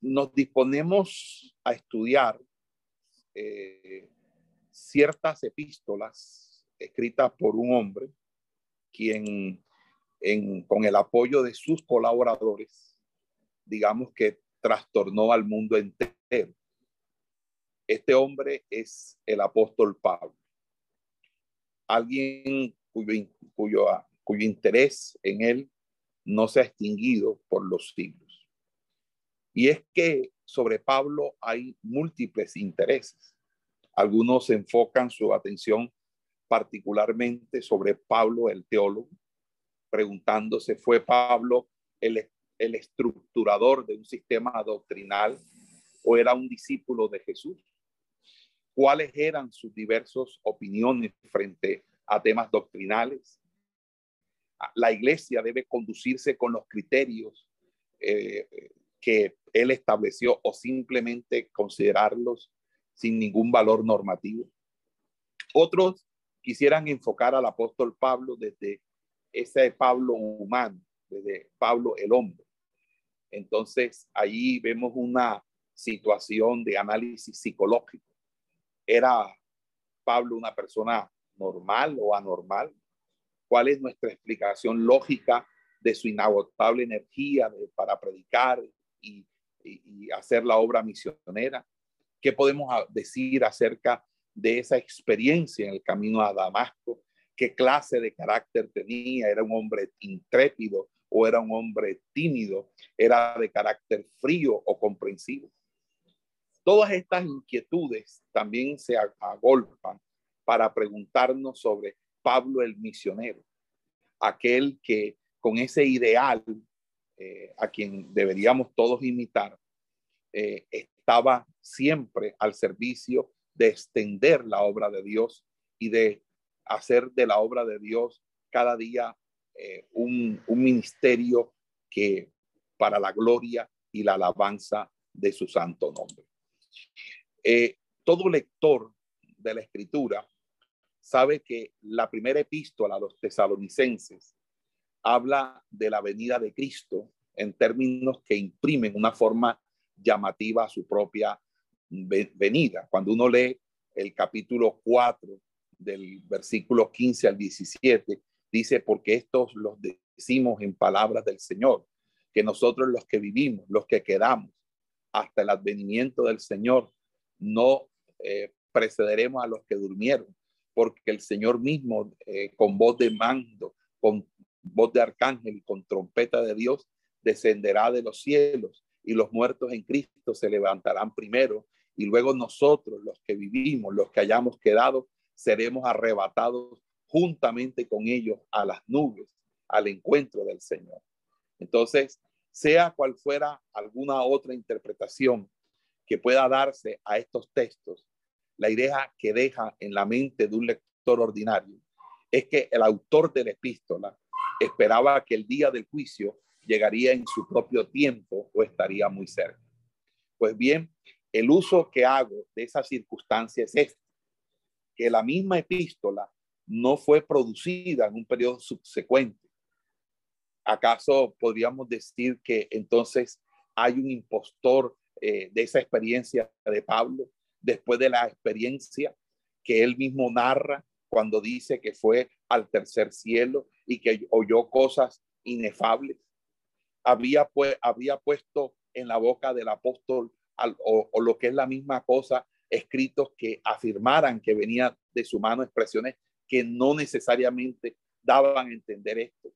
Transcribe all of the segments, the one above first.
nos disponemos a estudiar eh, ciertas epístolas escritas por un hombre quien con el apoyo de sus colaboradores, digamos que trastornó al mundo entero. Este hombre es el apóstol Pablo, alguien cuyo, cuyo interés en él no se ha extinguido por los siglos. Y es que sobre Pablo hay múltiples intereses. Algunos enfocan su atención particularmente sobre Pablo, el teólogo, preguntándose, ¿fue Pablo el, el estructurador de un sistema doctrinal o era un discípulo de Jesús? ¿Cuáles eran sus diversas opiniones frente a temas doctrinales? La iglesia debe conducirse con los criterios eh, que él estableció o simplemente considerarlos sin ningún valor normativo. Otros quisieran enfocar al apóstol Pablo desde ese Pablo humano, desde Pablo el hombre. Entonces, allí vemos una situación de análisis psicológico. ¿Era Pablo una persona normal o anormal? ¿Cuál es nuestra explicación lógica de su inagotable energía para predicar y, hacer la obra misionera? ¿Qué podemos decir acerca de esa experiencia en el camino a Damasco? ¿Qué clase de carácter tenía? ¿Era un hombre intrépido o era un hombre tímido? ¿Era de carácter frío o comprensivo? Todas estas inquietudes también se agolpan para preguntarnos sobre Pablo el misionero, aquel que con ese ideal eh, a quien deberíamos todos imitar, eh, estaba siempre al servicio de extender la obra de Dios y de hacer de la obra de Dios cada día eh, un, un ministerio que para la gloria y la alabanza de su santo nombre. todo lector de la escritura sabe que la primera epístola a los tesalonicenses habla de la venida de Cristo en términos que imprimen una forma llamativa a su propia venida. Cuando uno lee el capítulo 4 del versículo 15 al 17, dice, porque estos los decimos en palabras del Señor, que nosotros los que vivimos, los que quedamos hasta el advenimiento del Señor, no eh, precederemos a los que durmieron, porque el Señor mismo, eh, con voz de mando, con voz de arcángel y con trompeta de Dios, descenderá de los cielos y los muertos en Cristo se levantarán primero y luego nosotros, los que vivimos, los que hayamos quedado, seremos arrebatados juntamente con ellos a las nubes, al encuentro del Señor. Entonces, sea cual fuera alguna otra interpretación que pueda darse a estos textos, la idea que deja en la mente de un lector ordinario es que el autor de la epístola esperaba que el día del juicio llegaría en su propio tiempo o estaría muy cerca. Pues bien, el uso que hago de esa circunstancia es este, que la misma epístola no fue producida en un periodo subsecuente. ¿Acaso podríamos decir que entonces hay un impostor eh, de esa experiencia de Pablo después de la experiencia que él mismo narra cuando dice que fue al tercer cielo y que oyó cosas inefables. Había, pues, había puesto en la boca del apóstol o, lo que es la misma cosa, escritos que afirmaran que venía de su mano expresiones que no necesariamente daban a entender esto.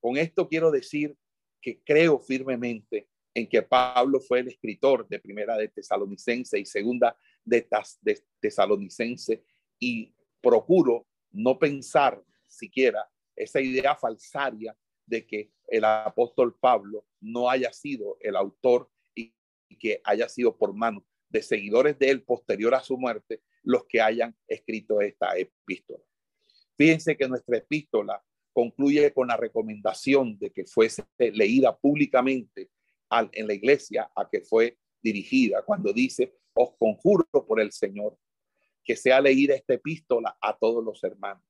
Con esto quiero decir que creo firmemente en que Pablo fue el escritor de primera de Tesalonicense y segunda de Tesalonicense y procuro no pensar siquiera esa idea falsaria de que el apóstol Pablo no haya sido el autor y que haya sido por mano de seguidores de él posterior a su muerte los que hayan escrito esta epístola. Fíjense que nuestra epístola concluye con la recomendación de que fuese leída públicamente en la iglesia a que fue dirigida, cuando dice, os conjuro por el Señor que sea leída esta epístola a todos los hermanos.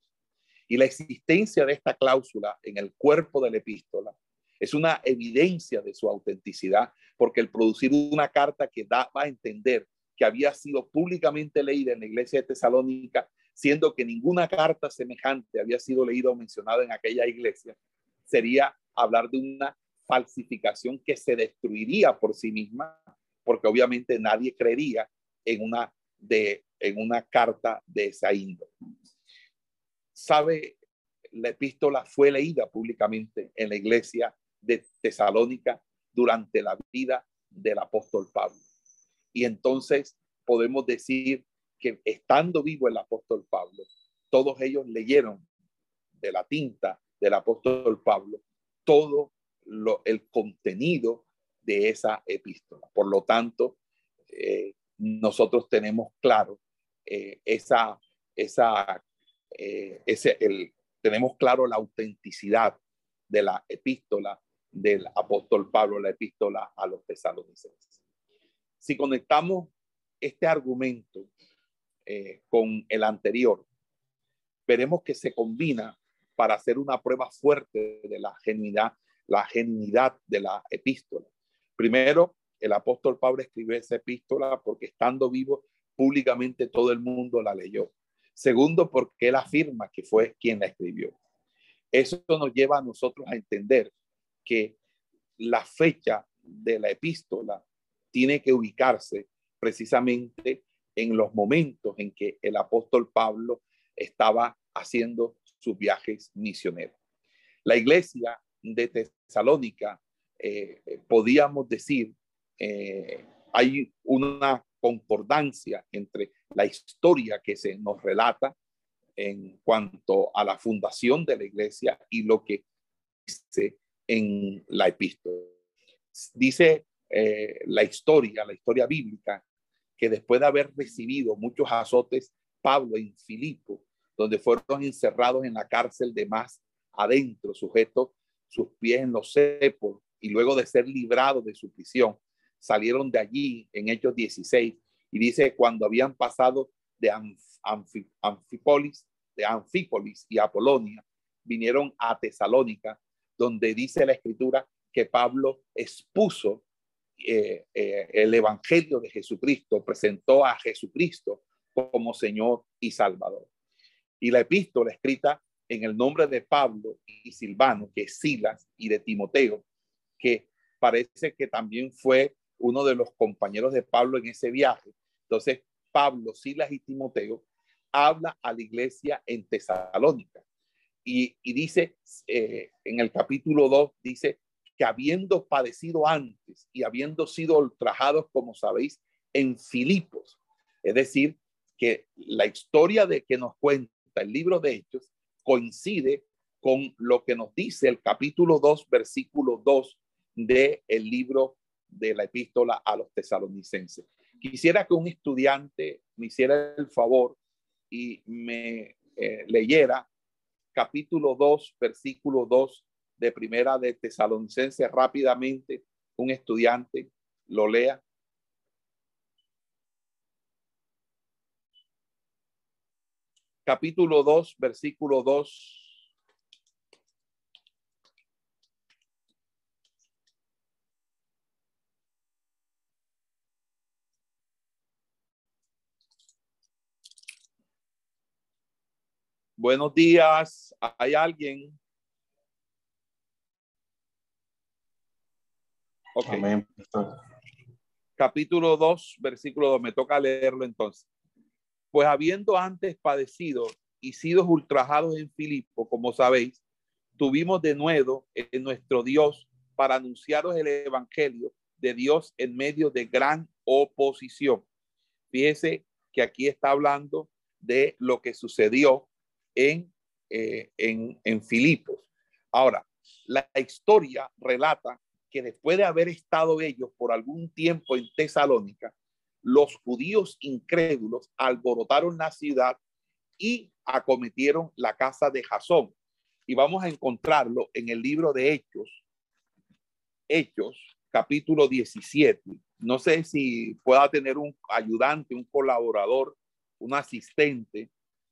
Y la existencia de esta cláusula en el cuerpo de la epístola es una evidencia de su autenticidad, porque el producir una carta que da a entender que había sido públicamente leída en la iglesia de Tesalónica, siendo que ninguna carta semejante había sido leída o mencionada en aquella iglesia, sería hablar de una falsificación que se destruiría por sí misma, porque obviamente nadie creería en una, de, en una carta de esa índole. Sabe, la epístola fue leída públicamente en la iglesia de Tesalónica durante la vida del apóstol Pablo. Y entonces podemos decir que estando vivo el apóstol Pablo, todos ellos leyeron de la tinta del apóstol Pablo todo lo, el contenido de esa epístola. Por lo tanto, eh, nosotros tenemos claro eh, esa, esa, eh, tenemos claro la autenticidad de la epístola del apóstol Pablo, la epístola a los tesalonicenses. Si conectamos este argumento eh, con el anterior, veremos que se combina para hacer una prueba fuerte de la genuidad, la genuinidad de la epístola. Primero, el apóstol Pablo escribió esa epístola porque estando vivo públicamente todo el mundo la leyó. Segundo, porque él afirma que fue quien la escribió. Eso nos lleva a nosotros a entender que la fecha de la epístola tiene que ubicarse precisamente en los momentos en que el apóstol Pablo estaba haciendo sus viajes misioneros. La iglesia de Tesalónica, eh, podíamos decir, eh, hay una concordancia entre la historia que se nos relata en cuanto a la fundación de la iglesia y lo que dice en la epístola. Dice eh, la historia, la historia bíblica, que después de haber recibido muchos azotes, Pablo en Filipo, donde fueron encerrados en la cárcel de más adentro, sujetos sus pies en los cepos, y luego de ser librados de su prisión, salieron de allí en Hechos 16, y dice, cuando habían pasado de Anfípolis, de Anfípolis y Apolonia, vinieron a Tesalónica, donde dice la escritura que Pablo expuso eh, eh, el Evangelio de Jesucristo, presentó a Jesucristo como Señor y Salvador. Y la epístola escrita en el nombre de Pablo y Silvano, que es Silas, y de Timoteo, que parece que también fue uno de los compañeros de Pablo en ese viaje. Entonces, Pablo, Silas y Timoteo habla a la iglesia en Tesalónica. Y, dice eh, en el capítulo 2, dice que habiendo padecido antes y habiendo sido ultrajados, como sabéis, en Filipos, es decir, que la historia de que nos cuenta el libro de Hechos coincide con lo que nos dice el capítulo 2, versículo 2 del el libro de la epístola a los tesalonicenses. Quisiera que un estudiante me hiciera el favor y me eh, leyera capítulo 2, versículo 2 de primera de Tesalonicense rápidamente, un estudiante lo lea. Capítulo 2, versículo 2. Buenos días. ¿Hay alguien? Ok. Capítulo 2, versículo 2. Me toca leerlo entonces. Pues habiendo antes padecido y sido ultrajados en Filipo, como sabéis, tuvimos de nuevo en nuestro Dios para anunciaros el evangelio de Dios en medio de gran oposición. Fíjese que aquí está hablando de lo que sucedió en, eh, en, en Filipos. Ahora, la historia relata que después de haber estado ellos por algún tiempo en Tesalónica, los judíos incrédulos alborotaron la ciudad y acometieron la casa de Jasón. Y vamos a encontrarlo en el libro de Hechos, Hechos, capítulo 17. No sé si pueda tener un ayudante, un colaborador, un asistente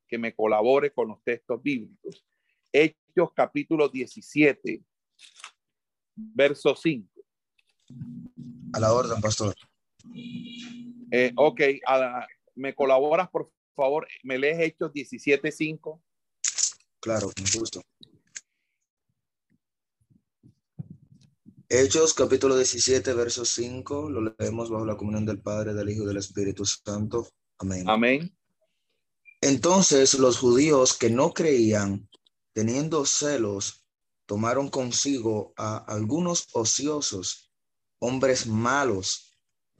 que me colabore con los textos bíblicos. Hechos, capítulo 17, verso 5. A la orden, pastor. Eh, ok, me colaboras, por favor, me lees Hechos 17, 5. Claro, con gusto. Hechos capítulo 17, verso 5, lo leemos bajo la comunión del Padre, del Hijo y del Espíritu Santo. Amén. Amén. Entonces los judíos que no creían, teniendo celos, tomaron consigo a algunos ociosos, hombres malos,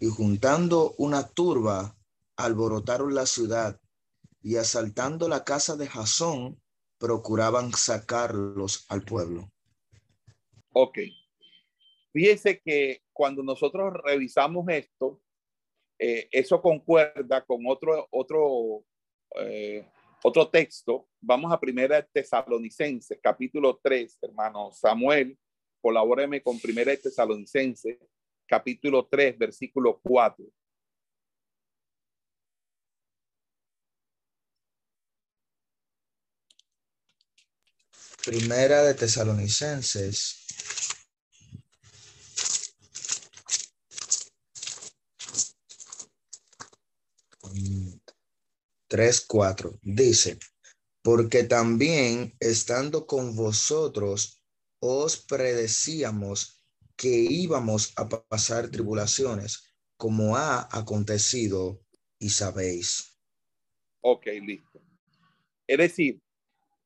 y juntando una turba, alborotaron la ciudad y asaltando la casa de Jasón, procuraban sacarlos al pueblo. Ok. Fíjese que cuando nosotros revisamos esto, eh, eso concuerda con otro, otro, eh, otro texto. Vamos a primera Tesalonicenses, capítulo 3, hermano Samuel. Colabóreme con primera Tesalonicenses, capítulo 3, versículo 4. Primera de Tesalonicenses 3.4 dice, porque también estando con vosotros os predecíamos que íbamos a pasar tribulaciones, como ha acontecido y sabéis. Ok, listo. Es decir,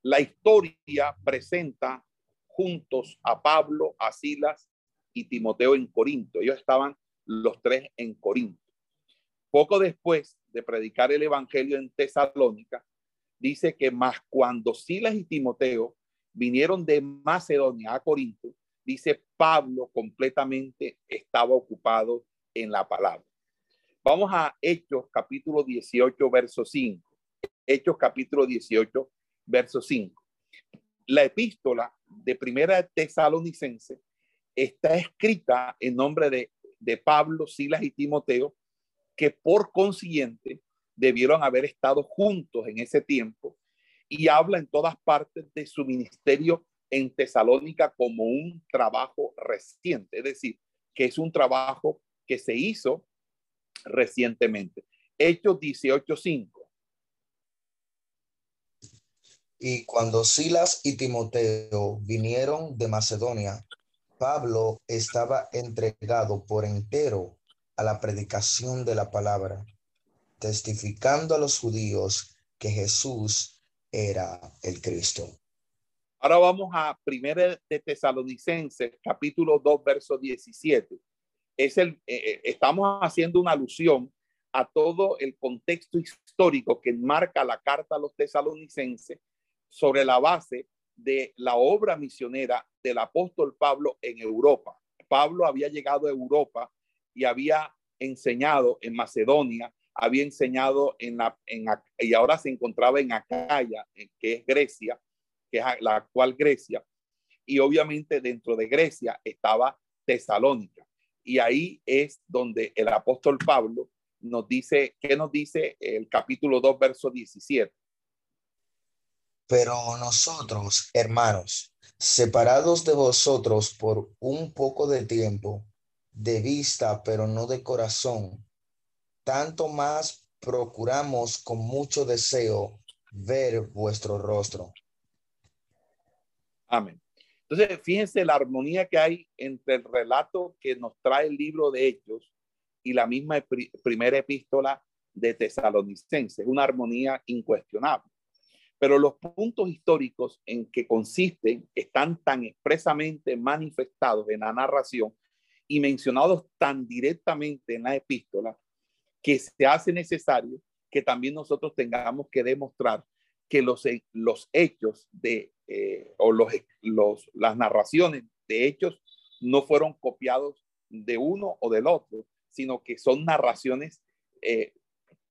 la historia presenta juntos a Pablo, a Silas y Timoteo en Corinto. Ellos estaban los tres en Corinto. Poco después de predicar el evangelio en Tesalónica, dice que más cuando Silas y Timoteo vinieron de Macedonia a Corinto, dice Pablo completamente estaba ocupado en la palabra. Vamos a Hechos capítulo 18, verso 5. Hechos capítulo 18, verso 5. La epístola de primera tesalonicense está escrita en nombre de, de Pablo, Silas y Timoteo que por consiguiente debieron haber estado juntos en ese tiempo y habla en todas partes de su ministerio en Tesalónica como un trabajo reciente, es decir, que es un trabajo que se hizo recientemente. Hechos 18:5. Y cuando Silas y Timoteo vinieron de Macedonia, Pablo estaba entregado por entero a la predicación de la palabra, testificando a los judíos que Jesús era el Cristo. Ahora vamos a primera de Tesalonicenses, capítulo 2, verso 17. Es el, eh, eh, estamos haciendo una alusión a todo el contexto histórico que marca la carta a los tesalonicenses sobre la base de la obra misionera del apóstol Pablo en Europa. Pablo había llegado a Europa y había enseñado en Macedonia, había enseñado en la, en, y ahora se encontraba en Acaya, que es Grecia, que es la actual Grecia, y obviamente dentro de Grecia estaba Tesalónica. Y ahí es donde el apóstol Pablo nos dice, ¿qué nos dice el capítulo 2, verso 17? Pero nosotros, hermanos, separados de vosotros por un poco de tiempo, de vista, pero no de corazón. Tanto más procuramos con mucho deseo ver vuestro rostro. Amén. Entonces, fíjense la armonía que hay entre el relato que nos trae el libro de Hechos y la misma primera epístola de Tesalonicenses. Una armonía incuestionable. Pero los puntos históricos en que consisten están tan expresamente manifestados en la narración y mencionados tan directamente en la epístola que se hace necesario que también nosotros tengamos que demostrar que los, los hechos de, eh, o los, los, las narraciones de hechos no fueron copiados de uno o del otro, sino que son narraciones, eh,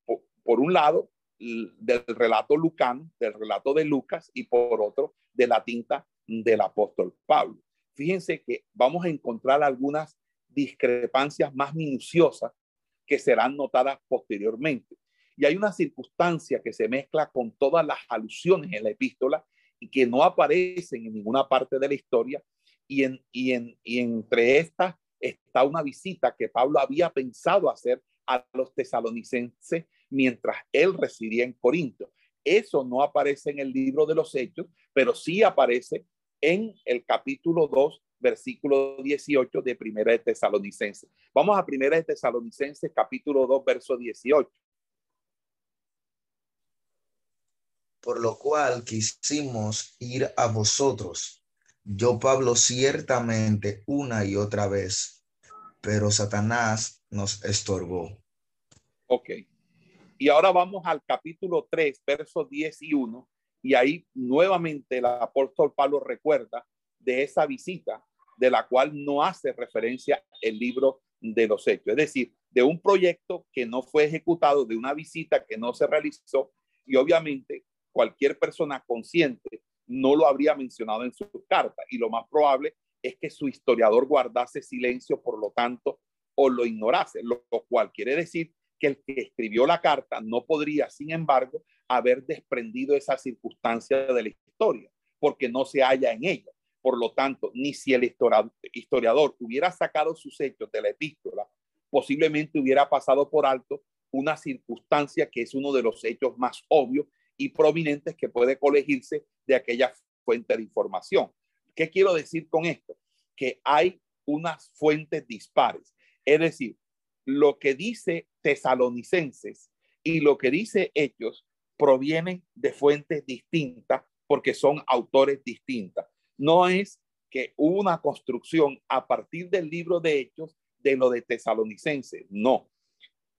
por, por, un lado, del relato lucano, del relato de Lucas, y por otro, de la tinta del apóstol Pablo. Fíjense que vamos a encontrar algunas discrepancias más minuciosas que serán notadas posteriormente. Y hay una circunstancia que se mezcla con todas las alusiones en la epístola y que no aparecen en ninguna parte de la historia. Y, en, y, en, y entre estas está una visita que Pablo había pensado hacer a los tesalonicenses mientras él residía en Corinto. Eso no aparece en el libro de los Hechos, pero sí aparece en el capítulo 2, versículo 18 de Primera de Tesalonicenses. Vamos a Primera de Tesalonicenses, capítulo 2, verso 18. Por lo cual quisimos ir a vosotros, yo Pablo ciertamente una y otra vez, pero Satanás nos estorbó. Ok. Y ahora vamos al capítulo 3, verso 10 y 1, y ahí nuevamente el apóstol Pablo recuerda de esa visita de la cual no hace referencia el libro de los hechos. Es decir, de un proyecto que no fue ejecutado, de una visita que no se realizó y obviamente cualquier persona consciente no lo habría mencionado en su carta y lo más probable es que su historiador guardase silencio, por lo tanto, o lo ignorase, lo cual quiere decir que el que escribió la carta no podría, sin embargo, haber desprendido esa circunstancia de la historia, porque no se halla en ella. Por lo tanto, ni si el historiador hubiera sacado sus hechos de la epístola, posiblemente hubiera pasado por alto una circunstancia que es uno de los hechos más obvios y prominentes que puede colegirse de aquella fuente de información. ¿Qué quiero decir con esto? Que hay unas fuentes dispares. Es decir, lo que dice tesalonicenses y lo que dice Hechos provienen de fuentes distintas porque son autores distintas. No es que hubo una construcción a partir del libro de Hechos de lo de tesalonicenses, no.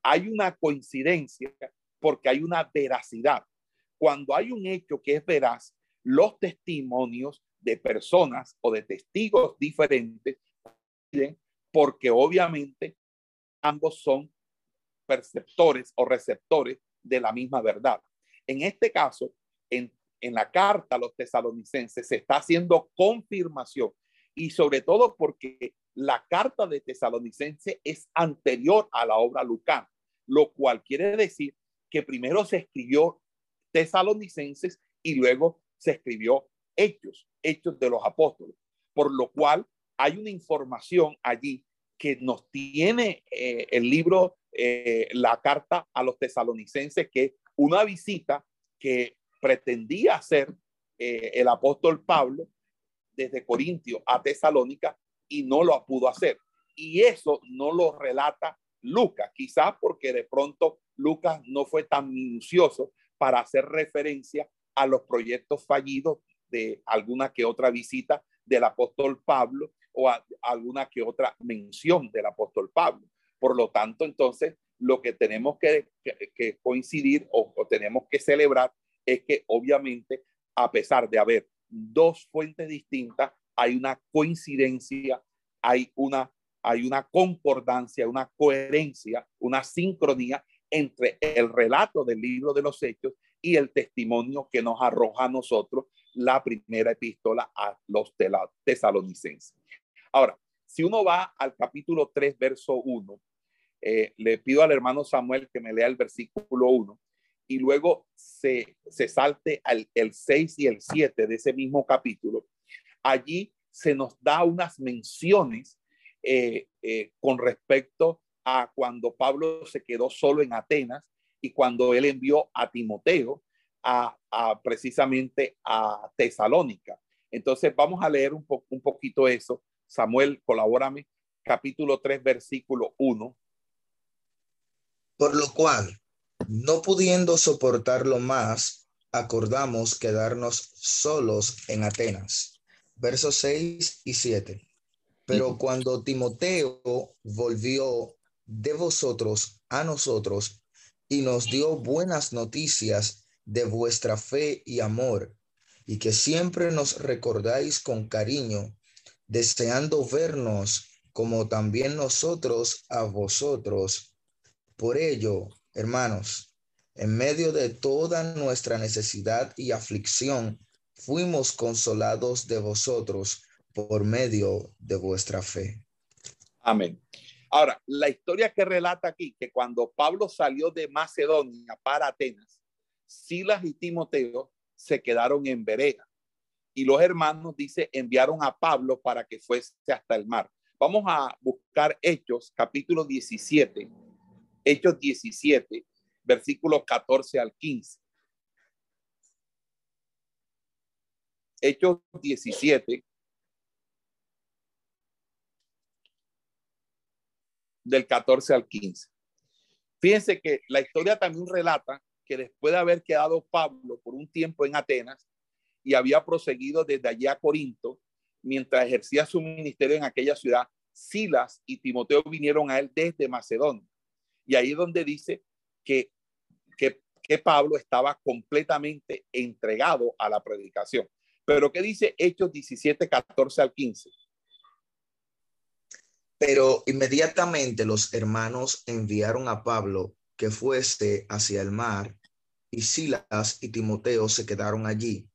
Hay una coincidencia porque hay una veracidad. Cuando hay un hecho que es veraz, los testimonios de personas o de testigos diferentes porque obviamente ambos son perceptores o receptores de la misma verdad. En este caso, en, en la carta a los tesalonicenses se está haciendo confirmación. Y sobre todo porque la carta de tesalonicense es anterior a la obra lucana, lo cual quiere decir que primero se escribió tesalonicenses y luego se escribió hechos, hechos de los apóstoles, por lo cual hay una información allí que nos tiene eh, el libro, eh, la carta a los tesalonicenses, que una visita que pretendía hacer eh, el apóstol Pablo desde Corintio a Tesalónica y no lo pudo hacer. Y eso no lo relata Lucas, quizás porque de pronto Lucas no fue tan minucioso para hacer referencia a los proyectos fallidos de alguna que otra visita del apóstol Pablo o alguna que otra mención del apóstol Pablo. Por lo tanto, entonces, lo que tenemos que, coincidir o, tenemos que celebrar es que obviamente, a pesar de haber dos fuentes distintas, hay una coincidencia, hay una, hay una concordancia, una coherencia, una sincronía entre el relato del libro de los hechos y el testimonio que nos arroja a nosotros la primera epístola a los tesalonicenses. Ahora, si uno va al capítulo 3, verso 1, eh, le pido al hermano Samuel que me lea el versículo 1 y luego se, se salte al el 6 y el 7 de ese mismo capítulo. Allí se nos da unas menciones eh, eh, con respecto a cuando Pablo se quedó solo en Atenas y cuando él envió a Timoteo a, precisamente a Tesalónica. Entonces vamos a leer un, un poquito eso Samuel, colabórame, capítulo 3, versículo 1. Por lo cual, no pudiendo soportarlo más, acordamos quedarnos solos en Atenas. Versos 6 y 7. Pero cuando Timoteo volvió de vosotros a nosotros y nos dio buenas noticias de vuestra fe y amor, y que siempre nos recordáis con cariño deseando vernos como también nosotros a vosotros. Por ello, hermanos, en medio de toda nuestra necesidad y aflicción, fuimos consolados de vosotros por medio de vuestra fe. Amén. Ahora, la historia que relata aquí, que cuando Pablo salió de Macedonia para Atenas, Silas y Timoteo se quedaron en Berea. Y los hermanos, dice, enviaron a Pablo para que fuese hasta el mar. Vamos a buscar Hechos, capítulo 17, Hechos 17, versículos 14 al 15. Hechos 17, del 14 al 15. Fíjense que la historia también relata que después de haber quedado Pablo por un tiempo en Atenas y había proseguido desde allí a Corinto, mientras ejercía su ministerio en aquella ciudad, Silas y Timoteo vinieron a él desde Macedonia. Y ahí es donde dice que, que, que Pablo estaba completamente entregado a la predicación. Pero ¿qué dice Hechos 17, 14 al 15? Pero inmediatamente los hermanos enviaron a Pablo que fuese hacia el mar, y Silas y Timoteo se quedaron allí.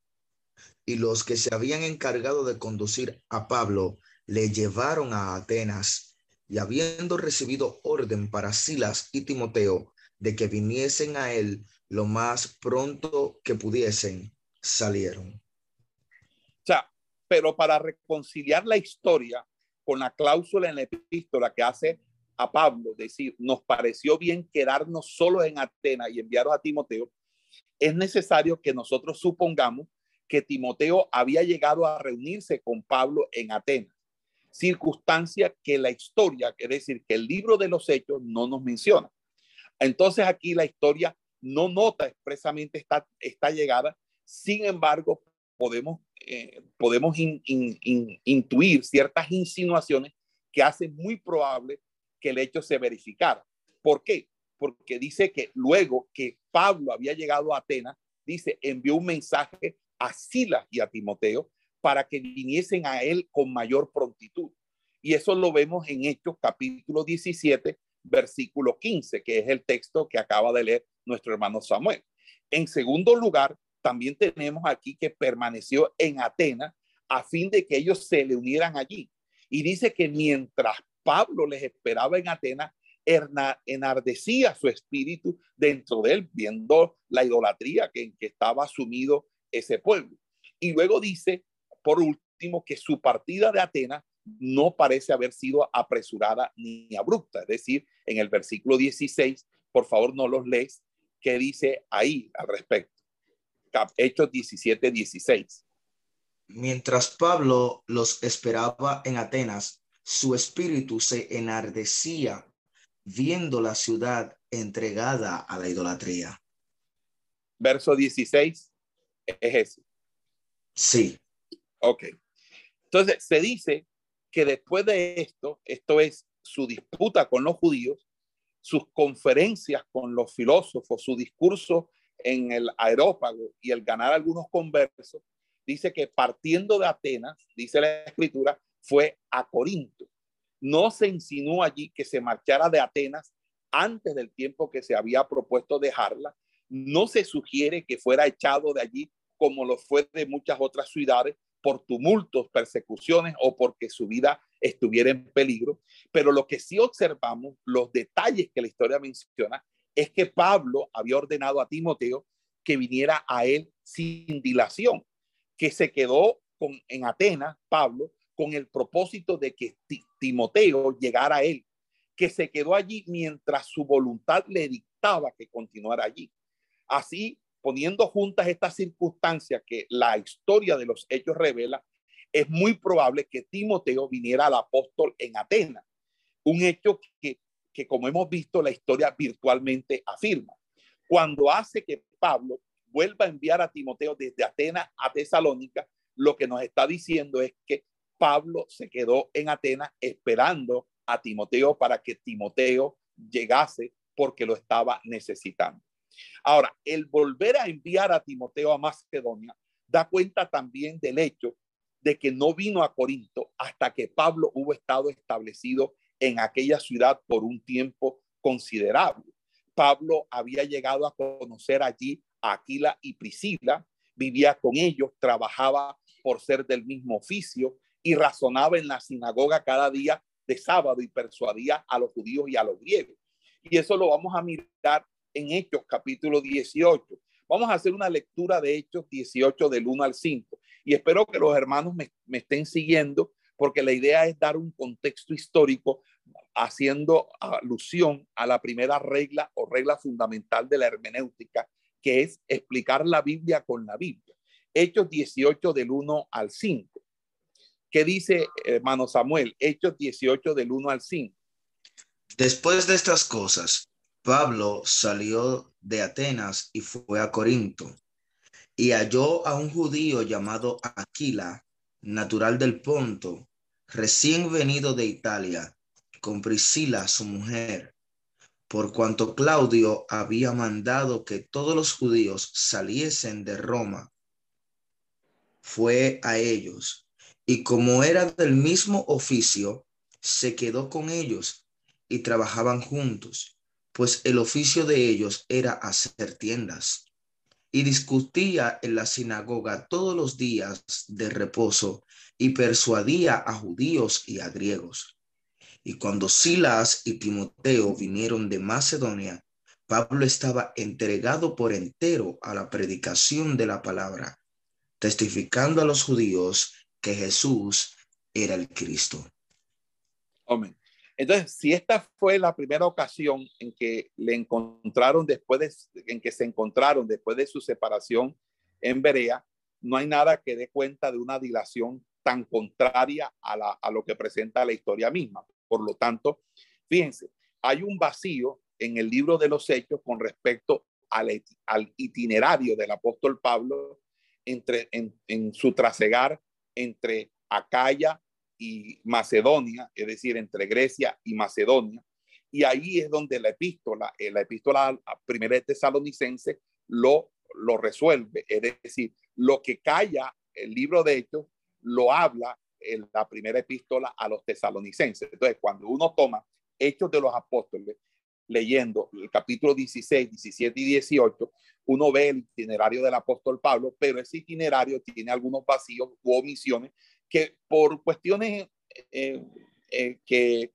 Y los que se habían encargado de conducir a Pablo le llevaron a Atenas, y habiendo recibido orden para Silas y Timoteo de que viniesen a él lo más pronto que pudiesen, salieron. O sea, pero para reconciliar la historia con la cláusula en la epístola que hace a Pablo, decir, nos pareció bien quedarnos solos en Atenas y enviaros a Timoteo, es necesario que nosotros supongamos que Timoteo había llegado a reunirse con Pablo en Atenas, circunstancia que la historia, es decir, que el libro de los hechos no nos menciona. Entonces aquí la historia no nota expresamente esta, esta llegada, sin embargo, podemos, eh, podemos intuir ciertas insinuaciones que hacen muy probable que el hecho se verificara. ¿Por qué? Porque dice que luego que Pablo había llegado a Atenas, dice, envió un mensaje a Silas y a Timoteo para que viniesen a él con mayor prontitud. Y eso lo vemos en Hechos capítulo 17, versículo 15, que es el texto que acaba de leer nuestro hermano Samuel. En segundo lugar, también tenemos aquí que permaneció en Atenas a fin de que ellos se le unieran allí. Y dice que mientras Pablo les esperaba en Atenas, enardecía su espíritu dentro de él, viendo la idolatría que, en que estaba sumido ese pueblo. Y luego dice, por último, que su partida de Atenas no parece haber sido apresurada ni abrupta. Es decir, en el versículo 16, por favor no los lees, que dice ahí al respecto. Hechos 17, 16. Mientras Pablo los esperaba en Atenas, su espíritu se enardecía viendo la ciudad entregada a la idolatría. Verso 16 es ese. Sí. Ok. Entonces se dice que después de esto, esto es su disputa con los judíos, sus conferencias con los filósofos, su discurso en el aerópago y el ganar algunos conversos, dice que partiendo de Atenas, dice la escritura, fue a Corinto. No se insinuó allí que se marchara de Atenas antes del tiempo que se había propuesto dejarla. No se sugiere que fuera echado de allí como lo fue de muchas otras ciudades por tumultos, persecuciones o porque su vida estuviera en peligro. Pero lo que sí observamos, los detalles que la historia menciona, es que Pablo había ordenado a Timoteo que viniera a él sin dilación, que se quedó con, en Atenas, Pablo, con el propósito de que Timoteo llegara a él, que se quedó allí mientras su voluntad le dictaba que continuara allí. Así, poniendo juntas estas circunstancias que la historia de los hechos revela, es muy probable que Timoteo viniera al apóstol en Atenas, un hecho que, que como hemos visto la historia virtualmente afirma. Cuando hace que Pablo vuelva a enviar a Timoteo desde Atenas a Tesalónica, lo que nos está diciendo es que Pablo se quedó en Atenas esperando a Timoteo para que Timoteo llegase porque lo estaba necesitando. Ahora, el volver a enviar a Timoteo a Macedonia da cuenta también del hecho de que no vino a Corinto hasta que Pablo hubo estado establecido en aquella ciudad por un tiempo considerable. Pablo había llegado a conocer allí a Aquila y Priscila, vivía con ellos, trabajaba por ser del mismo oficio y razonaba en la sinagoga cada día de sábado y persuadía a los judíos y a los griegos. Y eso lo vamos a mirar en Hechos capítulo 18. Vamos a hacer una lectura de Hechos 18 del 1 al 5 y espero que los hermanos me, me estén siguiendo porque la idea es dar un contexto histórico haciendo alusión a la primera regla o regla fundamental de la hermenéutica, que es explicar la Biblia con la Biblia. Hechos 18 del 1 al 5. ¿Qué dice hermano Samuel? Hechos 18 del 1 al 5. Después de estas cosas, Pablo salió de Atenas y fue a Corinto y halló a un judío llamado Aquila, natural del Ponto, recién venido de Italia, con Priscila, su mujer, por cuanto Claudio había mandado que todos los judíos saliesen de Roma. Fue a ellos, y como era del mismo oficio, se quedó con ellos y trabajaban juntos, pues el oficio de ellos era hacer tiendas. Y discutía en la sinagoga todos los días de reposo y persuadía a judíos y a griegos. Y cuando Silas y Timoteo vinieron de Macedonia, Pablo estaba entregado por entero a la predicación de la palabra, testificando a los judíos que Jesús era el Cristo. Amén. Entonces, si esta fue la primera ocasión en que le encontraron después de, en que se encontraron después de su separación en Berea, no hay nada que dé cuenta de una dilación tan contraria a, la, a lo que presenta la historia misma. Por lo tanto, fíjense, hay un vacío en el libro de los hechos con respecto al, itinerario del apóstol Pablo entre, en, en su trasegar entre Acaya y Macedonia, es decir, entre Grecia y Macedonia. Y ahí es donde la epístola, eh, la epístola primera de Tesalonicense lo, lo resuelve. Es decir, lo que calla el libro de Hechos lo habla en la primera epístola a los tesalonicenses. Entonces, cuando uno toma Hechos de los Apóstoles, leyendo el capítulo 16, 17 y 18, uno ve el itinerario del apóstol Pablo, pero ese itinerario tiene algunos vacíos u omisiones que por cuestiones eh, eh, que,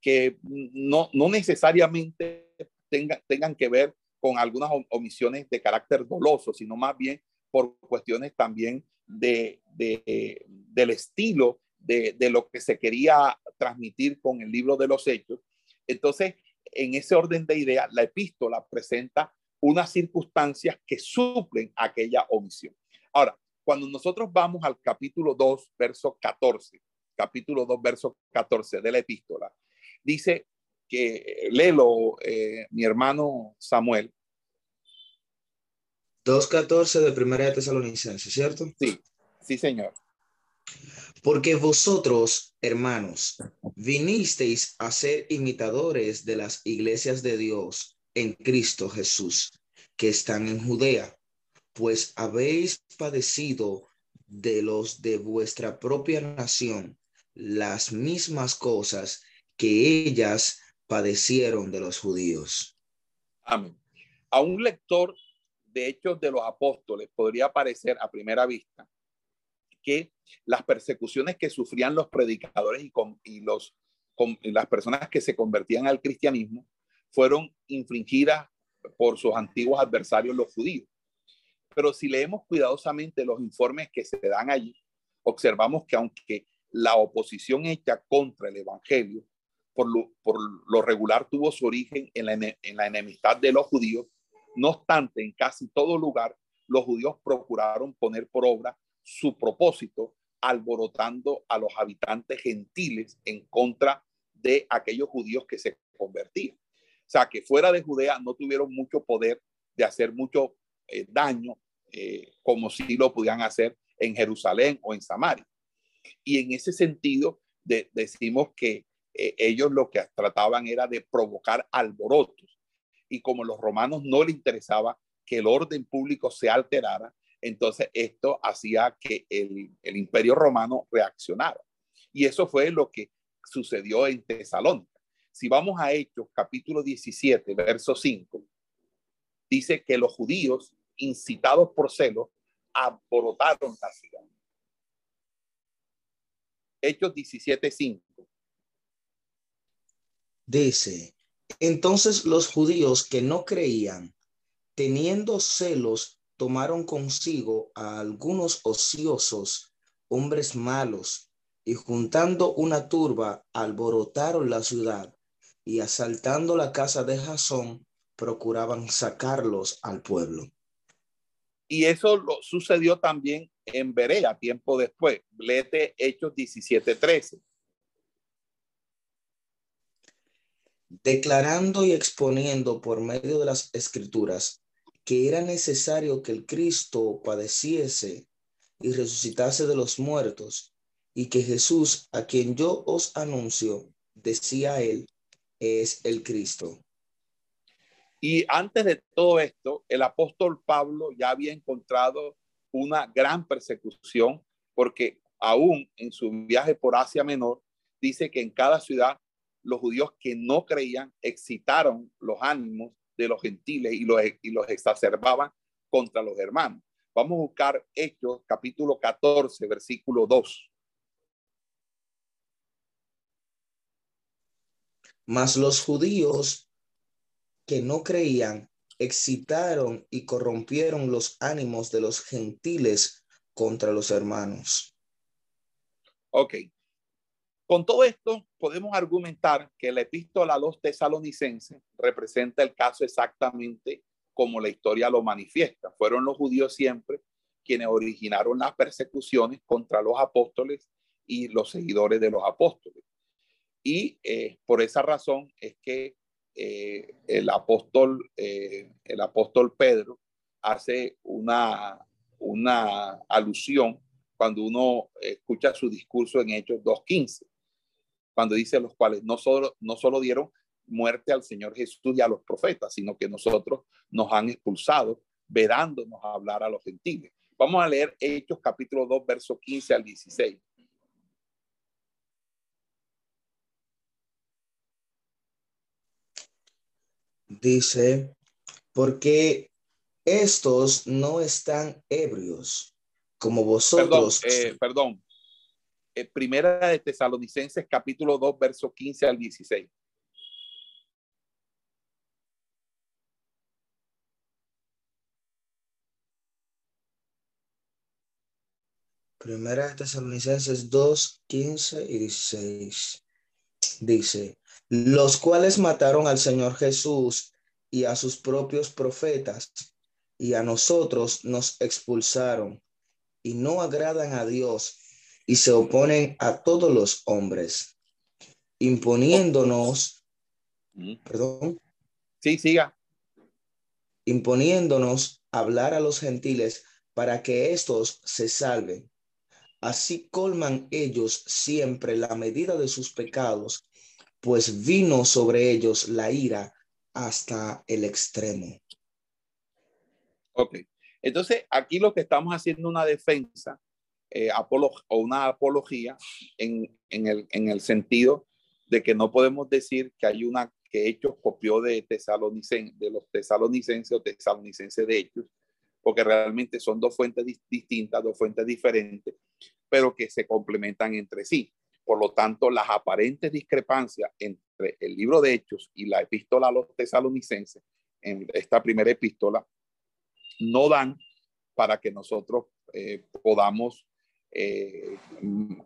que no, no necesariamente tengan, tengan que ver con algunas omisiones de carácter doloso, sino más bien por cuestiones también de, de del estilo de, de, lo que se quería transmitir con el libro de los hechos. Entonces, en ese orden de ideas, la epístola presenta unas circunstancias que suplen aquella omisión. Ahora, cuando nosotros vamos al capítulo 2, verso 14, capítulo 2, verso 14 de la epístola, dice que, léelo, eh, mi hermano Samuel. 2.14 de Primera de Tesalonicenses, ¿cierto? Sí, sí, señor. Porque vosotros, hermanos, vinisteis a ser imitadores de las iglesias de Dios en Cristo Jesús, que están en Judea pues habéis padecido de los de vuestra propia nación las mismas cosas que ellas padecieron de los judíos. Amén. A un lector de Hechos de los Apóstoles podría parecer a primera vista que las persecuciones que sufrían los predicadores y, con, los, con, las personas que se convertían al cristianismo fueron infringidas por sus antiguos adversarios los judíos. Pero si leemos cuidadosamente los informes que se dan allí, observamos que aunque la oposición hecha contra el Evangelio por lo, por lo regular tuvo su origen en la, en la enemistad de los judíos, no obstante, en casi todo lugar, los judíos procuraron poner por obra su propósito alborotando a los habitantes gentiles en contra de aquellos judíos que se convertían. O sea, que fuera de Judea no tuvieron mucho poder de hacer mucho eh, daño eh, como si lo pudieran hacer en Jerusalén o en Samaria. Y en ese sentido, decimos que eh, ellos lo que trataban era de provocar alborotos. Y como los romanos no les interesaba que el orden público se alterara, Entonces, esto hacía que el, el imperio romano reaccionara. Y eso fue lo que sucedió en Tesalónica. Si vamos a Hechos, capítulo 17, verso 5, dice que los judíos, incitados por celos, alborotaron la ciudad. Hechos 17, 5. Dice, entonces los judíos que no creían, teniendo celos, tomaron consigo a algunos ociosos, hombres malos, y juntando una turba, alborotaron la ciudad, y asaltando la casa de Jasón, procuraban sacarlos al pueblo. Y eso lo sucedió también en Berea, tiempo después. Lete Hechos 17:13. Declarando y exponiendo por medio de las escrituras que era necesario que el Cristo padeciese y resucitase de los muertos, y que Jesús, a quien yo os anuncio, decía él, es el Cristo. Y antes de todo esto, el apóstol Pablo ya había encontrado una gran persecución porque aún en su viaje por Asia Menor, dice que en cada ciudad los judíos que no creían excitaron los ánimos de los gentiles y los, y los exacerbaban contra los hermanos. Vamos a buscar Hechos capítulo 14, versículo 2. Mas los judíos que no creían excitaron y corrompieron los ánimos de los gentiles contra los hermanos. Ok. Con todo esto, podemos argumentar que la epístola a los tesalonicenses representa el caso exactamente como la historia lo manifiesta. Fueron los judíos siempre quienes originaron las persecuciones contra los apóstoles y los seguidores de los apóstoles. Y eh, por esa razón es que eh, el, apóstol, eh, el apóstol Pedro hace una, una alusión cuando uno escucha su discurso en Hechos 2.15, cuando dice los cuales no solo, no solo dieron muerte al Señor Jesús y a los profetas, sino que nosotros nos han expulsado, vedándonos a hablar a los gentiles. Vamos a leer Hechos capítulo 2, verso 15 al 16. Dice, porque estos no están ebrios como vosotros. Perdón, eh, perdón. Eh, primera de Tesalonicenses capítulo 2, verso 15 al 16. Primera de Tesalonicenses 2, 15 y 16. Dice, los cuales mataron al Señor Jesús y a sus propios profetas, y a nosotros nos expulsaron, y no agradan a Dios, y se oponen a todos los hombres, imponiéndonos, perdón. Sí, siga. Imponiéndonos hablar a los gentiles para que éstos se salven. Así colman ellos siempre la medida de sus pecados pues vino sobre ellos la ira hasta el extremo. Ok, entonces aquí lo que estamos haciendo una defensa eh, o una apología en, el, en el sentido de que no podemos decir que hay una que Hechos copió de, Tesalonicense, de los tesalonicenses o tesalonicenses de Hechos, porque realmente son dos fuentes distintas, dos fuentes diferentes, pero que se complementan entre sí. Por lo tanto, las aparentes discrepancias entre el libro de Hechos y la epístola a los tesalonicenses, en esta primera epístola, no dan para que nosotros eh, podamos eh,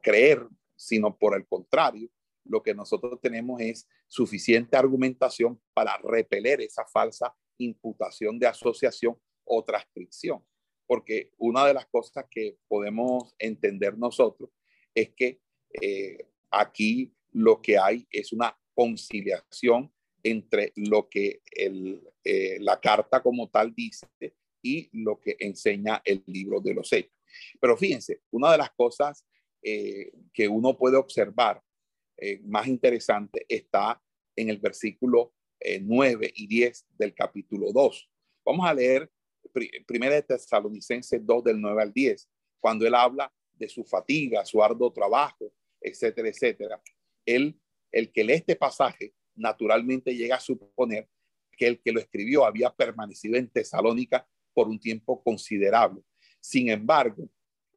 creer, sino por el contrario, lo que nosotros tenemos es suficiente argumentación para repeler esa falsa imputación de asociación o transcripción. Porque una de las cosas que podemos entender nosotros es que eh, aquí lo que hay es una conciliación entre lo que eh, la carta como tal dice y lo que enseña el libro de los hechos. Pero fíjense, una de las cosas eh, que uno puede observar más interesante está en el versículo 9 y 10 del capítulo 2. Vamos a leer primera de Tesalonicenses 2 del 9 al 10, cuando él habla de su fatiga, su arduo trabajo, etcétera, etcétera. Él, el que lee este pasaje, naturalmente llega a suponer que el que lo escribió había permanecido en Tesalónica por un tiempo considerable. Sin embargo,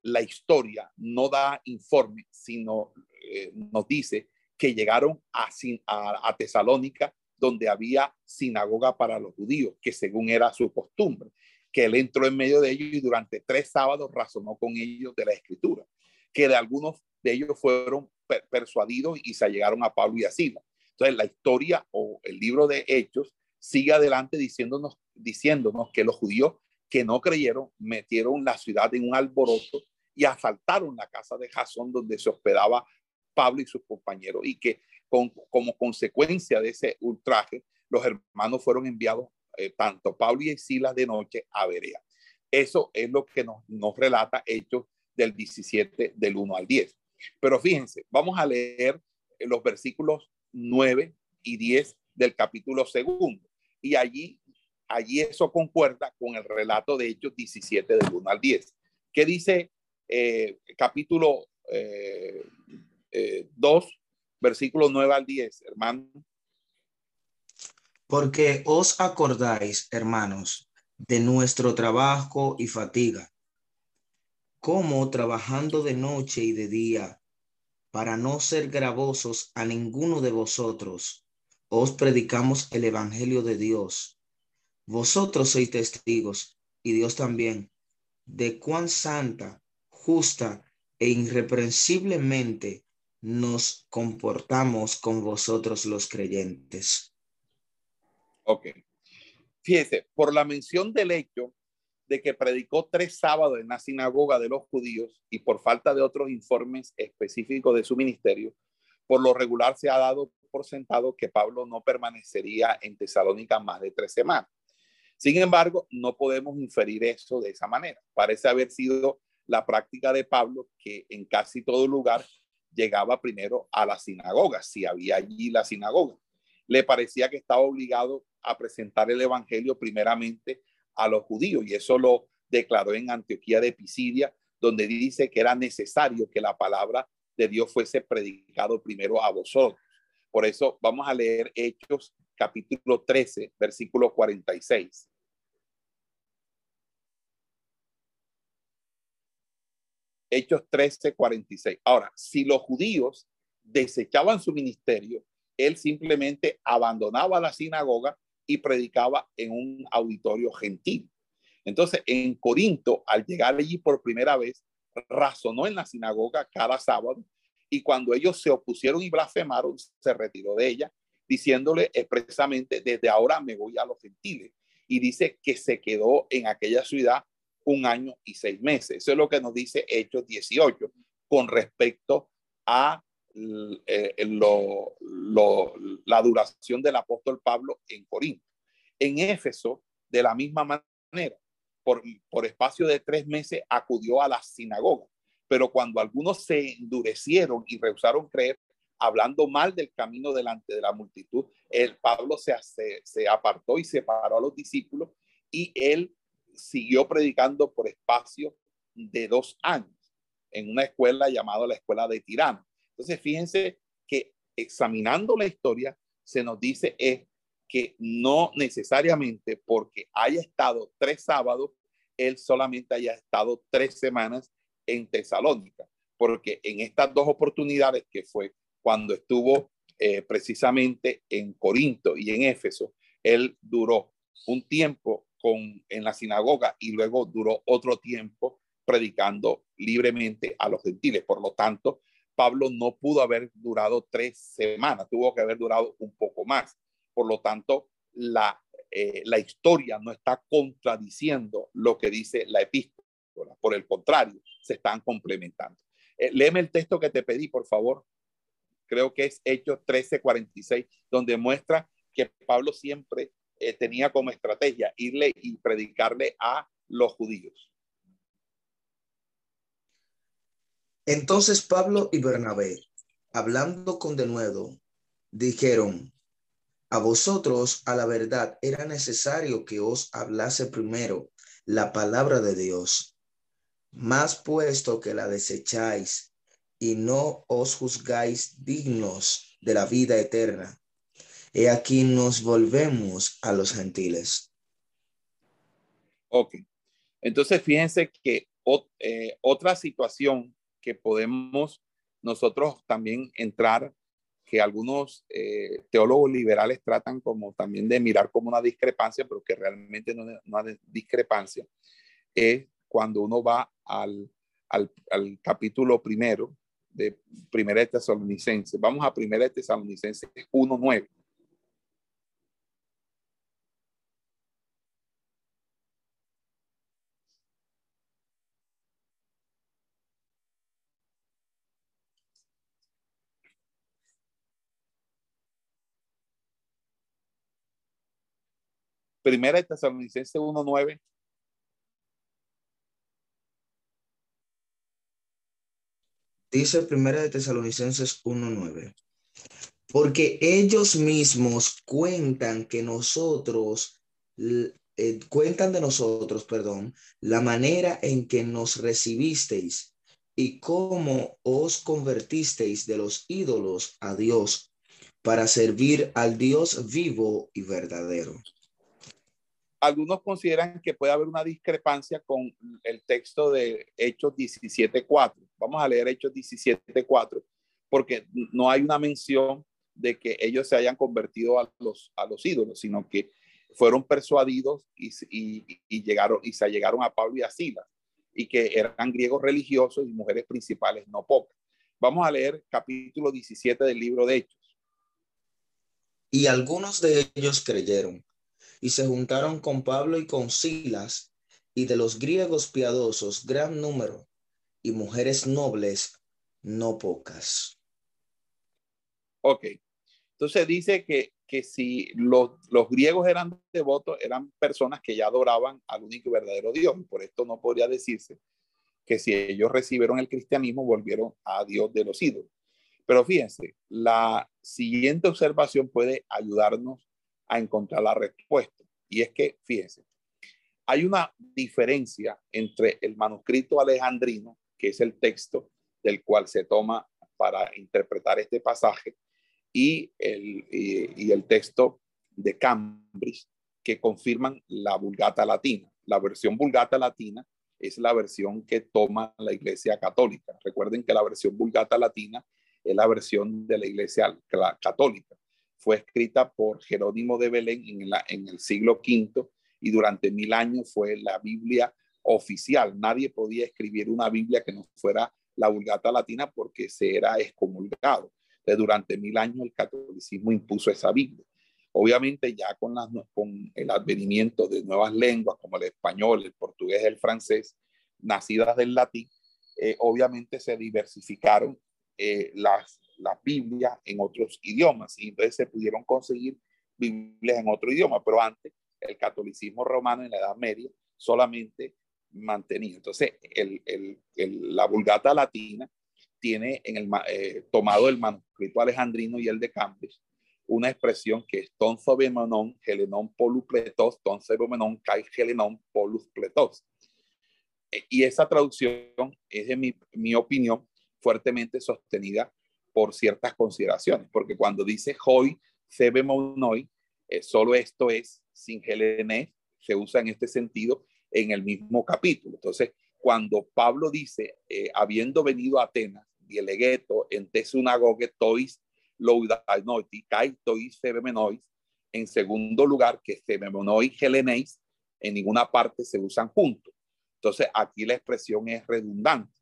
la historia no da informe, sino eh, nos dice que llegaron a, a, Tesalónica, donde había sinagoga para los judíos, que según era su costumbre, que él entró en medio de ellos y durante tres sábados razonó con ellos de la escritura, que de algunos de ellos fueron persuadidos y se llegaron a Pablo y a Sila. Entonces, la historia o el libro de Hechos sigue adelante diciéndonos, diciéndonos que los judíos que no creyeron metieron la ciudad en un alboroto y asaltaron la casa de Jasón donde se hospedaba Pablo y sus compañeros y que como consecuencia de ese ultraje, los hermanos fueron enviados, eh, tanto Pablo y Silas de noche a Berea. Eso es lo que nos, nos relata Hechos del 17 del 1 al 10. Pero fíjense, vamos a leer los versículos 9 y 10 del capítulo segundo. Y allí, allí eso concuerda con el relato de Hechos 17 del 1 al 10. ¿Qué dice eh, capítulo 2, eh, eh, versículo 9 al 10, hermano? Porque os acordáis, hermanos, de nuestro trabajo y fatiga, como trabajando de noche y de día, para no ser gravosos a ninguno de vosotros, os predicamos el Evangelio de Dios. Vosotros sois testigos, y Dios también, de cuán santa, justa e irreprensiblemente nos comportamos con vosotros los creyentes. Ok. Fíjese, por la mención del hecho de que predicó tres sábados en la sinagoga de los judíos y por falta de otros informes específicos de su ministerio, por lo regular se ha dado por sentado que Pablo no permanecería en Tesalónica más de tres semanas. Sin embargo, no podemos inferir eso de esa manera. Parece haber sido la práctica de Pablo que en casi todo lugar llegaba primero a la sinagoga, si había allí la sinagoga. Le parecía que estaba obligado a presentar el evangelio primeramente a los judíos y eso lo declaró en Antioquía de Pisidia, donde dice que era necesario que la palabra de Dios fuese predicado primero a vosotros. Por eso vamos a leer Hechos capítulo 13, versículo 46. Hechos 13, 46. Ahora, si los judíos desechaban su ministerio, él simplemente abandonaba la sinagoga y predicaba en un auditorio gentil. Entonces, en Corinto, al llegar allí por primera vez, razonó en la sinagoga cada sábado y cuando ellos se opusieron y blasfemaron, se retiró de ella, diciéndole expresamente, desde ahora me voy a los gentiles. Y dice que se quedó en aquella ciudad un año y seis meses. Eso es lo que nos dice Hechos 18 con respecto a eh, la duración del apóstol Pablo en Corinto. En Éfeso, de la misma manera, por, por espacio de tres meses acudió a la sinagoga, pero cuando algunos se endurecieron y rehusaron creer, hablando mal del camino delante de la multitud, el Pablo se, se, se apartó y separó a los discípulos y él siguió predicando por espacio de dos años en una escuela llamada la Escuela de Tirano. Entonces, fíjense que examinando la historia, se nos dice es que no necesariamente porque haya estado tres sábados, él solamente haya estado tres semanas en Tesalónica, porque en estas dos oportunidades que fue cuando estuvo eh, precisamente en Corinto y en Éfeso, él duró un tiempo con, en la sinagoga y luego duró otro tiempo predicando libremente a los gentiles. Por lo tanto, Pablo no pudo haber durado tres semanas, tuvo que haber durado un poco más. Por lo tanto, la, eh, la historia no está contradiciendo lo que dice la epístola. Por el contrario, se están complementando. Eh, léeme el texto que te pedí, por favor. Creo que es Hechos 13:46, donde muestra que Pablo siempre eh, tenía como estrategia irle y predicarle a los judíos. Entonces Pablo y Bernabé, hablando con denuedo, dijeron, a vosotros a la verdad era necesario que os hablase primero la palabra de Dios. Más puesto que la desecháis y no os juzgáis dignos de la vida eterna, he aquí nos volvemos a los gentiles. Ok, entonces fíjense que eh, otra situación que podemos nosotros también entrar, que algunos eh, teólogos liberales tratan como también de mirar como una discrepancia, pero que realmente no es una discrepancia, es cuando uno va al, al, capítulo primero de Primera de Tesalonicenses. Vamos a Primera de Tesalonicenses 1.9. Primera de Tesalonicenses 1.9. Dice Primera de Tesalonicenses 1.9. Porque ellos mismos cuentan que nosotros, eh, cuentan de nosotros, perdón, la manera en que nos recibisteis y cómo os convertisteis de los ídolos a Dios para servir al Dios vivo y verdadero algunos consideran que puede haber una discrepancia con el texto de Hechos 17.4. Vamos a leer Hechos 17.4 porque no hay una mención de que ellos se hayan convertido a los, a los ídolos, sino que fueron persuadidos y, y, llegaron, y se llegaron a Pablo y a Silas, y que eran griegos religiosos y mujeres principales no pocas. Vamos a leer capítulo 17 del libro de Hechos. Y algunos de ellos creyeron y se juntaron con Pablo y con Silas, y de los griegos piadosos gran número, y mujeres nobles no pocas. Ok, entonces dice que, que si los, los griegos eran devotos, eran personas que ya adoraban al único verdadero Dios, y por esto no podría decirse que si ellos recibieron el cristianismo, volvieron a Dios de los ídolos. Pero fíjense, la siguiente observación puede ayudarnos a encontrar la respuesta. Y es que, fíjense, hay una diferencia entre el manuscrito alejandrino, que es el texto del cual se toma para interpretar este pasaje, y el, y, el texto de Cambridge, que confirman la vulgata latina. La versión vulgata latina es la versión que toma la Iglesia Católica. Recuerden que la versión vulgata latina es la versión de la Iglesia Católica fue escrita por Jerónimo de Belén en, el siglo V y durante mil años fue la Biblia oficial. Nadie podía escribir una Biblia que no fuera la Vulgata Latina porque se era excomulgado. Entonces, durante mil años el catolicismo impuso esa Biblia. Obviamente ya con el advenimiento de nuevas lenguas como el español, el portugués, el francés, nacidas del latín, eh, obviamente se diversificaron eh, las la Biblia en otros idiomas y entonces se pudieron conseguir Biblias en otro idioma, pero antes el catolicismo romano en la Edad Media solamente mantenía. Entonces, el, el, la vulgata latina tiene en el, eh, tomado el manuscrito alejandrino y el de Cambridge una expresión que es ton sobemenon, helenon polupletos, ton sobemenon kai helenon polus pletos. E, y esa traducción es, en mi, mi opinión, fuertemente sostenida por ciertas consideraciones, porque cuando dice hoy, sebe monoi, eh, solo esto es sin gelené, se usa en este sentido en el mismo capítulo. Entonces, cuando Pablo dice, eh, habiendo venido a Atenas, dielegeto, en te sunagoge tois loudainoti, kai tois sebemenois, en segundo lugar, que sebemenoi gelenéis, en ninguna parte se usan juntos. Entonces, aquí la expresión es redundante.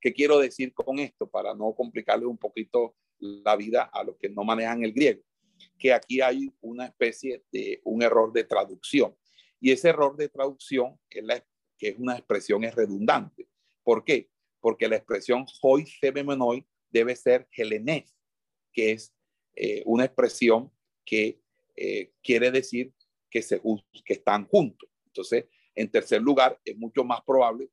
¿Qué quiero decir con esto para no complicarle un poquito la vida a los que no manejan el griego? Que aquí hay una especie de un error de traducción. Y ese error de traducción es la, que es una expresión es redundante. ¿Por qué? Porque la expresión hoy sebemenoi debe ser helenés, que es eh, una expresión que eh, quiere decir que, se, que están juntos. Entonces, en tercer lugar, es mucho más probable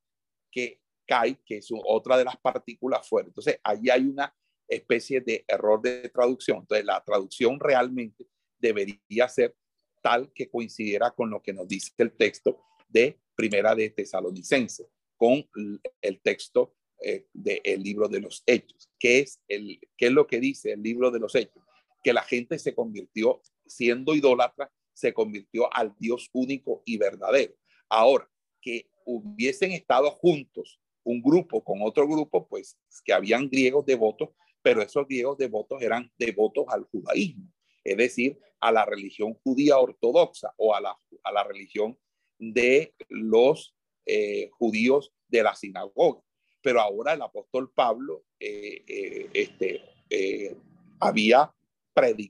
que Que es otra de las partículas fuertes. Entonces, ahí hay una especie de error de traducción. Entonces, la traducción realmente debería ser tal que coincidiera con lo que nos dice el texto de Primera de Tesalonicense, con el texto eh, del libro de los Hechos. ¿Qué es, el, ¿Qué es lo que dice el libro de los Hechos? Que la gente se convirtió, siendo idólatra, se convirtió al Dios único y verdadero. Ahora, que hubiesen estado juntos un grupo con otro grupo, pues que habían griegos devotos, pero esos griegos devotos eran devotos al judaísmo, es decir, a la religión judía ortodoxa o a la, a la religión de los eh, judíos de la sinagoga. Pero ahora el apóstol Pablo eh, eh, este, había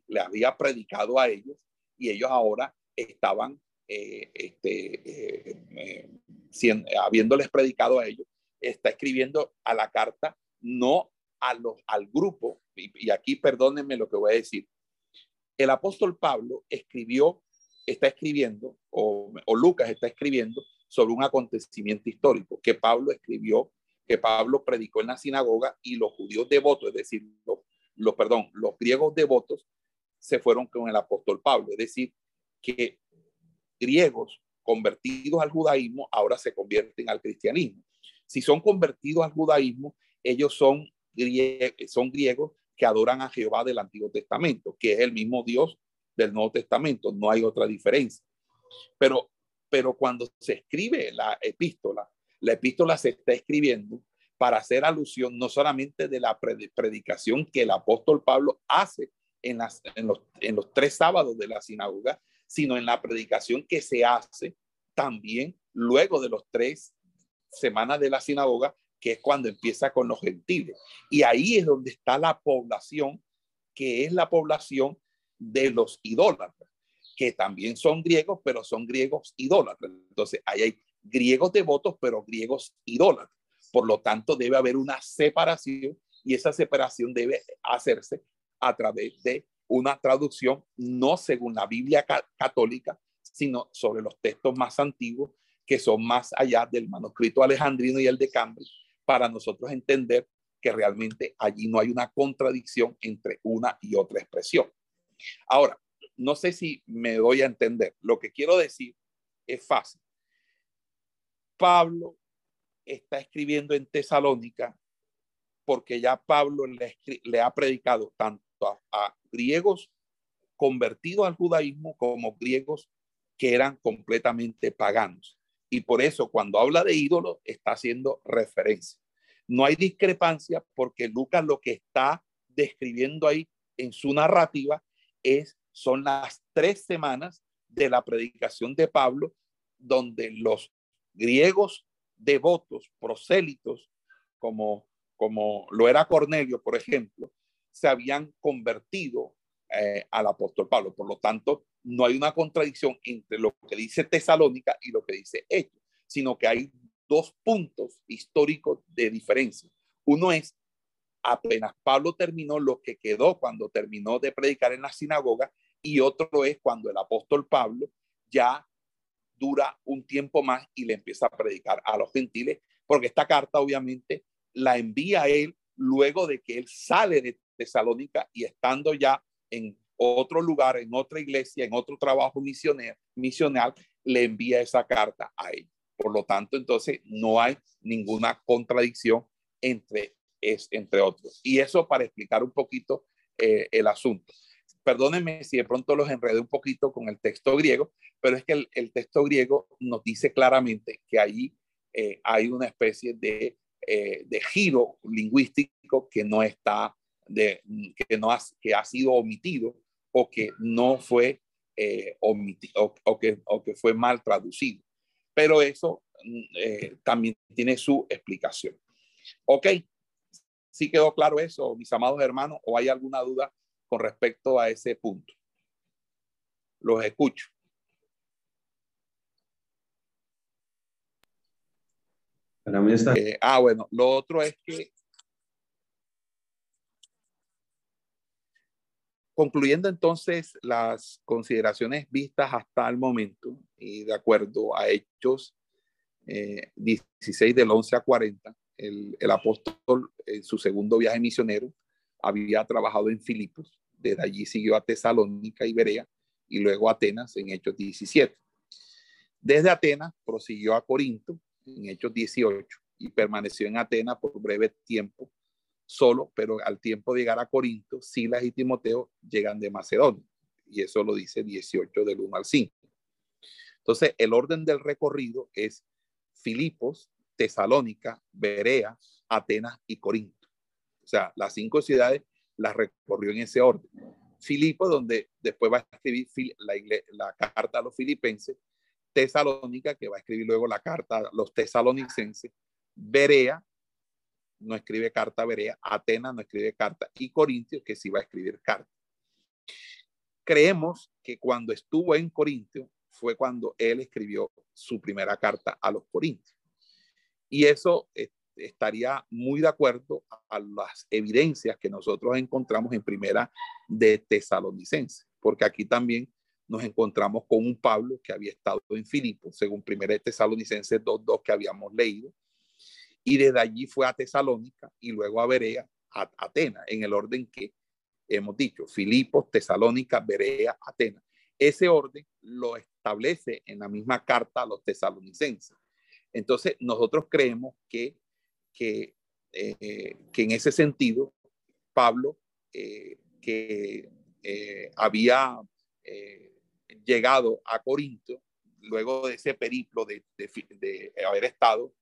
le había predicado a ellos y ellos ahora estaban este, habiéndoles predicado a ellos, está escribiendo a la carta, no a los, al grupo, y, aquí perdónenme lo que voy a decir. El apóstol Pablo escribió, está escribiendo, o, Lucas está escribiendo sobre un acontecimiento histórico que Pablo escribió, que Pablo predicó en la sinagoga y los judíos devotos, es decir, los, los, perdón, los griegos devotos se fueron con el apóstol Pablo, es decir, que griegos convertidos al judaísmo ahora se convierten al cristianismo. Si son convertidos al judaísmo, ellos son, griegos que adoran a Jehová del Antiguo Testamento, que es el mismo Dios del Nuevo Testamento, no hay otra diferencia. Pero, pero cuando se escribe la epístola, la epístola se está escribiendo para hacer alusión no solamente de la predicación que el apóstol Pablo hace en, las, en, los, en los tres sábados de la sinagoga, sino en la predicación que se hace también luego de los tres semanas de la sinagoga, que es cuando empieza con los gentiles. Y ahí es donde está la población, que es la población de los idólatras, que también son griegos, pero son griegos idólatras. Entonces, ahí hay griegos devotos, pero griegos idólatras. Por lo tanto, debe haber una separación y esa separación debe hacerse a través de una traducción no según la Biblia católica, sino sobre los textos más antiguos que son más allá del manuscrito alejandrino y el de Cambridge, para nosotros entender que realmente allí no hay una contradicción entre una y otra expresión. Ahora, no sé si me doy a entender. Lo que quiero decir es fácil. Pablo está escribiendo en Tesalónica porque ya Pablo le, ha predicado tanto a griegos convertidos al judaísmo como griegos que eran completamente paganos. Y por eso cuando habla de ídolos está haciendo referencia. No hay discrepancia porque Lucas lo que está describiendo ahí en su narrativa es son las tres semanas de la predicación de Pablo donde los griegos devotos, prosélitos, como, como lo era Cornelio, por ejemplo, se habían convertido eh, al apóstol Pablo. Por lo tanto, no hay una contradicción entre lo que dice Tesalónica y lo que dice Hechos, sino que hay dos puntos históricos de diferencia. Uno es, apenas Pablo terminó lo que quedó cuando terminó de predicar en la sinagoga, y otro es cuando el apóstol Pablo ya dura un tiempo más y le empieza a predicar a los gentiles, porque esta carta obviamente la envía él luego de que él sale de Tesalónica y estando ya en otro lugar, en otra iglesia, en otro trabajo misionero, misional, le envía esa carta a él. Por lo tanto, entonces no hay ninguna contradicción entre, es, entre otros. Y eso para explicar un poquito eh, el asunto. Perdónenme si de pronto los enredé un poquito con el texto griego, pero es que el, texto griego nos dice claramente que ahí eh, hay una especie de, eh, de giro lingüístico que no está, de, que, no ha, que ha sido omitido o que no fue eh, omitido o, que, o que fue mal traducido. Pero eso mm, eh, también tiene su explicación. Ok, ¿sí quedó claro eso, mis amados hermanos? ¿O hay alguna duda con respecto a ese punto? Los escucho. Para mí está. Eh, ah, bueno, lo otro es que Concluyendo entonces las consideraciones vistas hasta el momento y de acuerdo a Hechos 16 eh, del 11 a 40, el, el, apóstol en su segundo viaje misionero había trabajado en Filipos, desde allí siguió a Tesalónica y Berea y luego Atenas en Hechos 17. Desde Atenas prosiguió a Corinto en Hechos 18 y permaneció en Atenas por breve tiempo solo, pero al tiempo de llegar a Corinto, Silas y Timoteo llegan de Macedonia. Y eso lo dice 18 del 1 al 5. Entonces, el orden del recorrido es Filipos, Tesalónica, Berea, Atenas y Corinto. O sea, las cinco ciudades las recorrió en ese orden. Filipo, donde después va a escribir la, la carta a los filipenses, Tesalónica, que va a escribir luego la carta a los tesalonicenses, Berea, no escribe carta a Berea, Atenas no escribe carta, y Corintios, que sí va a escribir carta. Creemos que cuando estuvo en Corintio fue cuando él escribió su primera carta a los Corintios. Y eso eh, estaría muy de acuerdo a las evidencias que nosotros encontramos en primera de Tesalonicense, porque aquí también nos encontramos con un Pablo que había estado en Filipo, según primera de Tesalonicense 2.2 que habíamos leído, y desde allí fue a Tesalónica y luego a Berea, a Atenas, en el orden que hemos dicho, Filipos, Tesalónica, Berea, Atenas. Ese orden lo establece en la misma carta a los tesalonicenses. Entonces, nosotros creemos que que, eh, que en ese sentido, Pablo, eh, que eh, había llegado a Corinto, luego de ese periplo de, de, haber estado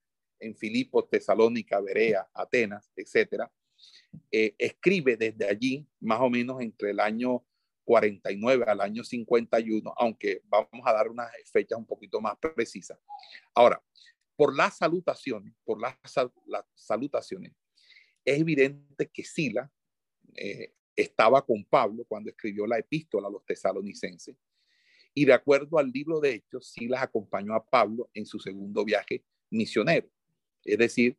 en Filipos, Tesalónica, Berea, Atenas, etcétera, escribe desde allí, más o menos entre el año 49 al año 51, aunque vamos a dar unas fechas un poquito más precisas. Ahora, por las salutaciones, por las, salutaciones, es evidente que Sila eh, estaba con Pablo cuando escribió la epístola a los tesalonicenses. Y de acuerdo al libro de Hechos, Silas acompañó a Pablo en su segundo viaje misionero. Es decir,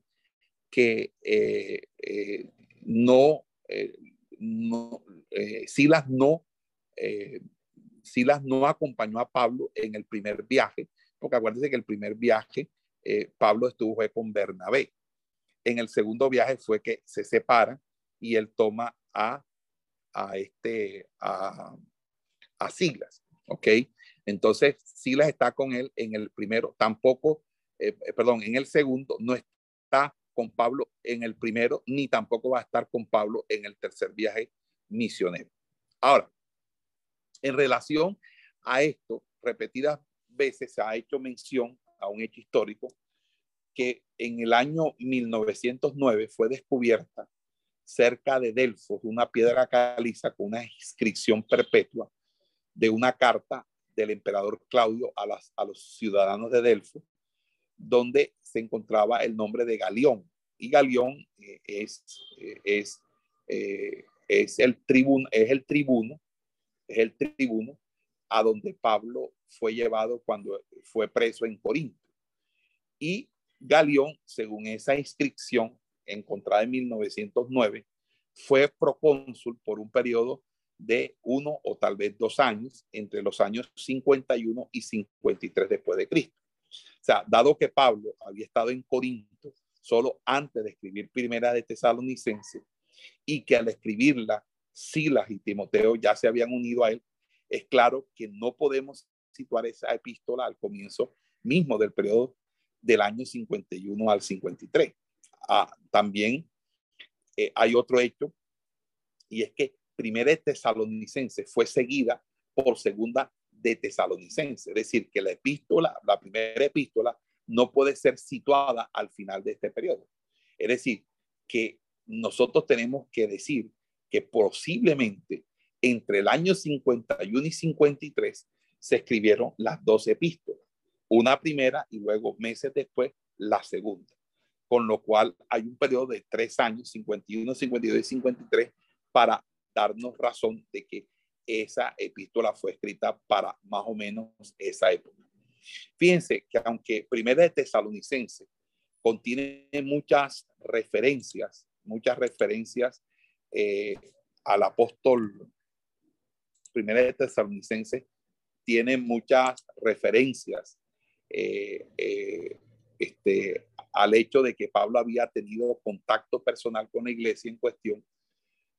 que eh, eh, no, no Silas no, Silas no acompañó a Pablo en el primer viaje, porque acuérdense que el primer viaje eh, Pablo estuvo con Bernabé. En el segundo viaje fue que se separa y él toma a, a este, a Silas, ¿ok? Entonces, Silas está con él en el primero, tampoco, eh, eh, perdón, en el segundo, no está con Pablo en el primero, ni tampoco va a estar con Pablo en el tercer viaje misionero. Ahora, en relación a esto, repetidas veces se ha hecho mención a un hecho histórico que en el año 1909 fue descubierta cerca de Delfos una piedra caliza con una inscripción perpetua de una carta del emperador Claudio a, los ciudadanos de Delfos, donde se encontraba el nombre de Galión. Y Galión eh, es, eh, es, eh, es, el tribuno, es el tribuno, es el tribuno a donde Pablo fue llevado cuando fue preso en Corinto. Y Galión, según esa inscripción encontrada en 1909, fue procónsul por un periodo de uno o tal vez dos años, entre los años 51 y 53 después de Cristo. Sea, dado que Pablo había estado en Corinto solo antes de escribir Primera de Tesalonicense y que al escribirla Silas y Timoteo ya se habían unido a él, es claro que no podemos situar esa epístola al comienzo mismo del periodo del año 51 al 53. Ah, también eh, hay otro hecho, y es que primera de tesalonicense fue seguida por segunda de tesalonicense, es decir, que la epístola, la primera epístola, no puede ser situada al final de este periodo. Es decir, que nosotros tenemos que decir que posiblemente entre el año 51 y 53 se escribieron las dos epístolas una primera y luego meses después la segunda. Con lo cual hay un periodo de tres años, 51, 52 y 53, para darnos razón de que esa epístola fue escrita para más o menos esa época. Fíjense que aunque Primera de Tesalonicense contiene muchas referencias, muchas referencias eh, al apóstol Primera de Tesalonicense, tiene muchas referencias eh, eh, este, al hecho de que Pablo había tenido contacto personal con la iglesia en cuestión,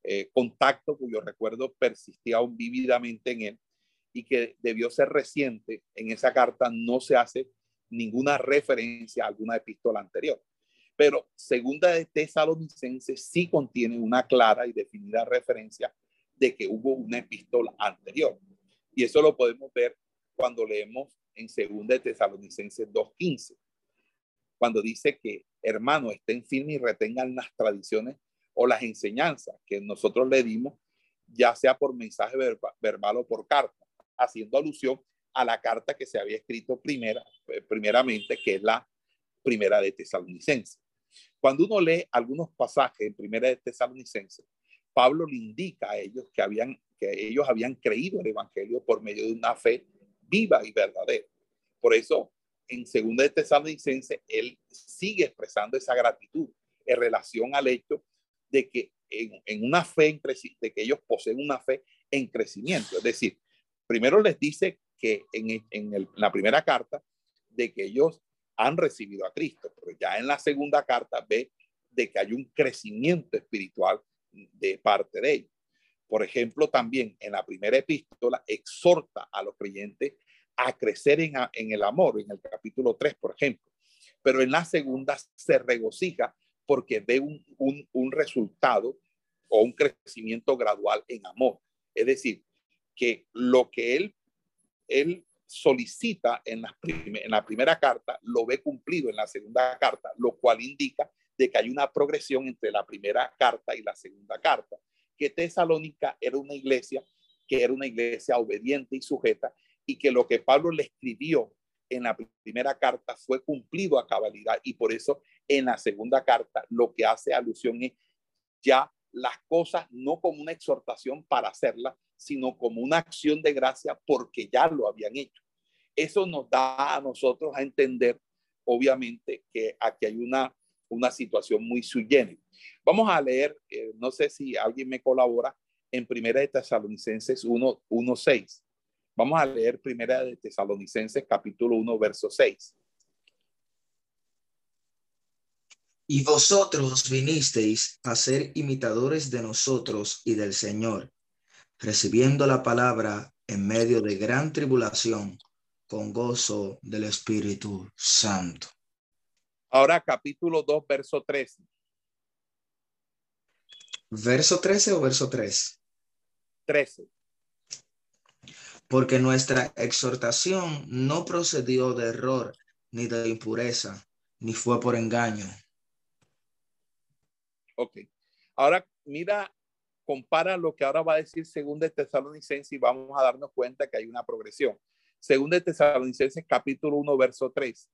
eh, contacto cuyo recuerdo persistía aún vívidamente en él, y que debió ser reciente, en esa carta no se hace ninguna referencia a alguna epístola anterior. Pero segunda de Tesalonicenses sí contiene una clara y definida referencia de que hubo una epístola anterior. Y eso lo podemos ver cuando leemos en segunda de Tesalonicenses 2.15, cuando dice que, hermano, estén firmes y retengan las tradiciones o las enseñanzas que nosotros le dimos, ya sea por mensaje verbal o por carta, haciendo alusión a la carta que se había escrito primera, eh, primeramente, que es la primera de Tesalonicenses. Cuando uno lee algunos pasajes en primera de Tesalonicenses, Pablo le indica a ellos que, habían, que ellos habían creído el Evangelio por medio de una fe viva y verdadera. Por eso, en segunda de Tesalonicenses, él sigue expresando esa gratitud en relación al hecho de que en, una fe, en de que ellos poseen una fe en crecimiento. Es decir, primero les dice que en, la primera carta de que ellos han recibido a Cristo, pero ya en la segunda carta ve de que hay un crecimiento espiritual de parte de ellos. Por ejemplo, también en la primera epístola exhorta a los creyentes a crecer en, en el amor, en el capítulo 3, por ejemplo. Pero en la segunda se regocija porque ve un, un, un resultado o un crecimiento gradual en amor. Es decir, que lo que él, él solicita en la, en la primera carta lo ve cumplido en la segunda carta, lo cual indica de que hay una progresión entre la primera carta y la segunda carta, que Tesalónica era una iglesia que era una iglesia obediente y sujeta y que lo que Pablo le escribió en la primera carta fue cumplido a cabalidad y por eso en la segunda carta lo que hace alusión es ya las cosas no como una exhortación para hacerlas, sino como una acción de gracia porque ya lo habían hecho. Eso nos da a nosotros a entender, obviamente, que aquí hay una, una situación muy sui Vamos a leer, eh, no sé si alguien me colabora, en Primera de Tesalonicenses 1, 1, 6. Vamos a leer Primera de Tesalonicenses capítulo 1, verso 6. Y vosotros vinisteis a ser imitadores de nosotros y del Señor, recibiendo la palabra en medio de gran tribulación, con gozo del Espíritu Santo. Ahora capítulo 2, verso 13. ¿Verso 13 o verso 3? 13 porque nuestra exhortación no procedió de error, ni de impureza, ni fue por engaño. Ok. Ahora mira, compara lo que ahora va a decir según de Tesalonicenses y vamos a darnos cuenta que hay una progresión. Según de Tesalonicenses capítulo 1, verso 3.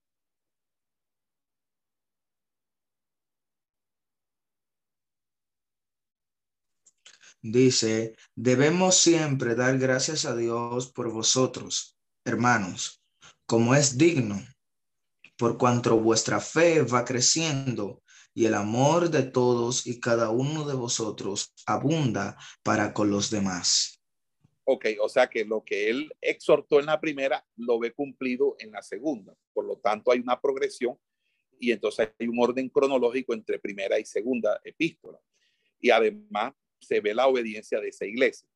dice, debemos siempre dar gracias a Dios por vosotros, hermanos, como es digno, por cuanto vuestra fe va creciendo y el amor de todos y cada uno de vosotros abunda para con los demás. Ok, o sea que lo que él exhortó en la primera lo ve cumplido en la segunda. Por lo tanto, hay una progresión y entonces hay un orden cronológico entre primera y segunda epístola. Y además se ve la obediencia de esa iglesia.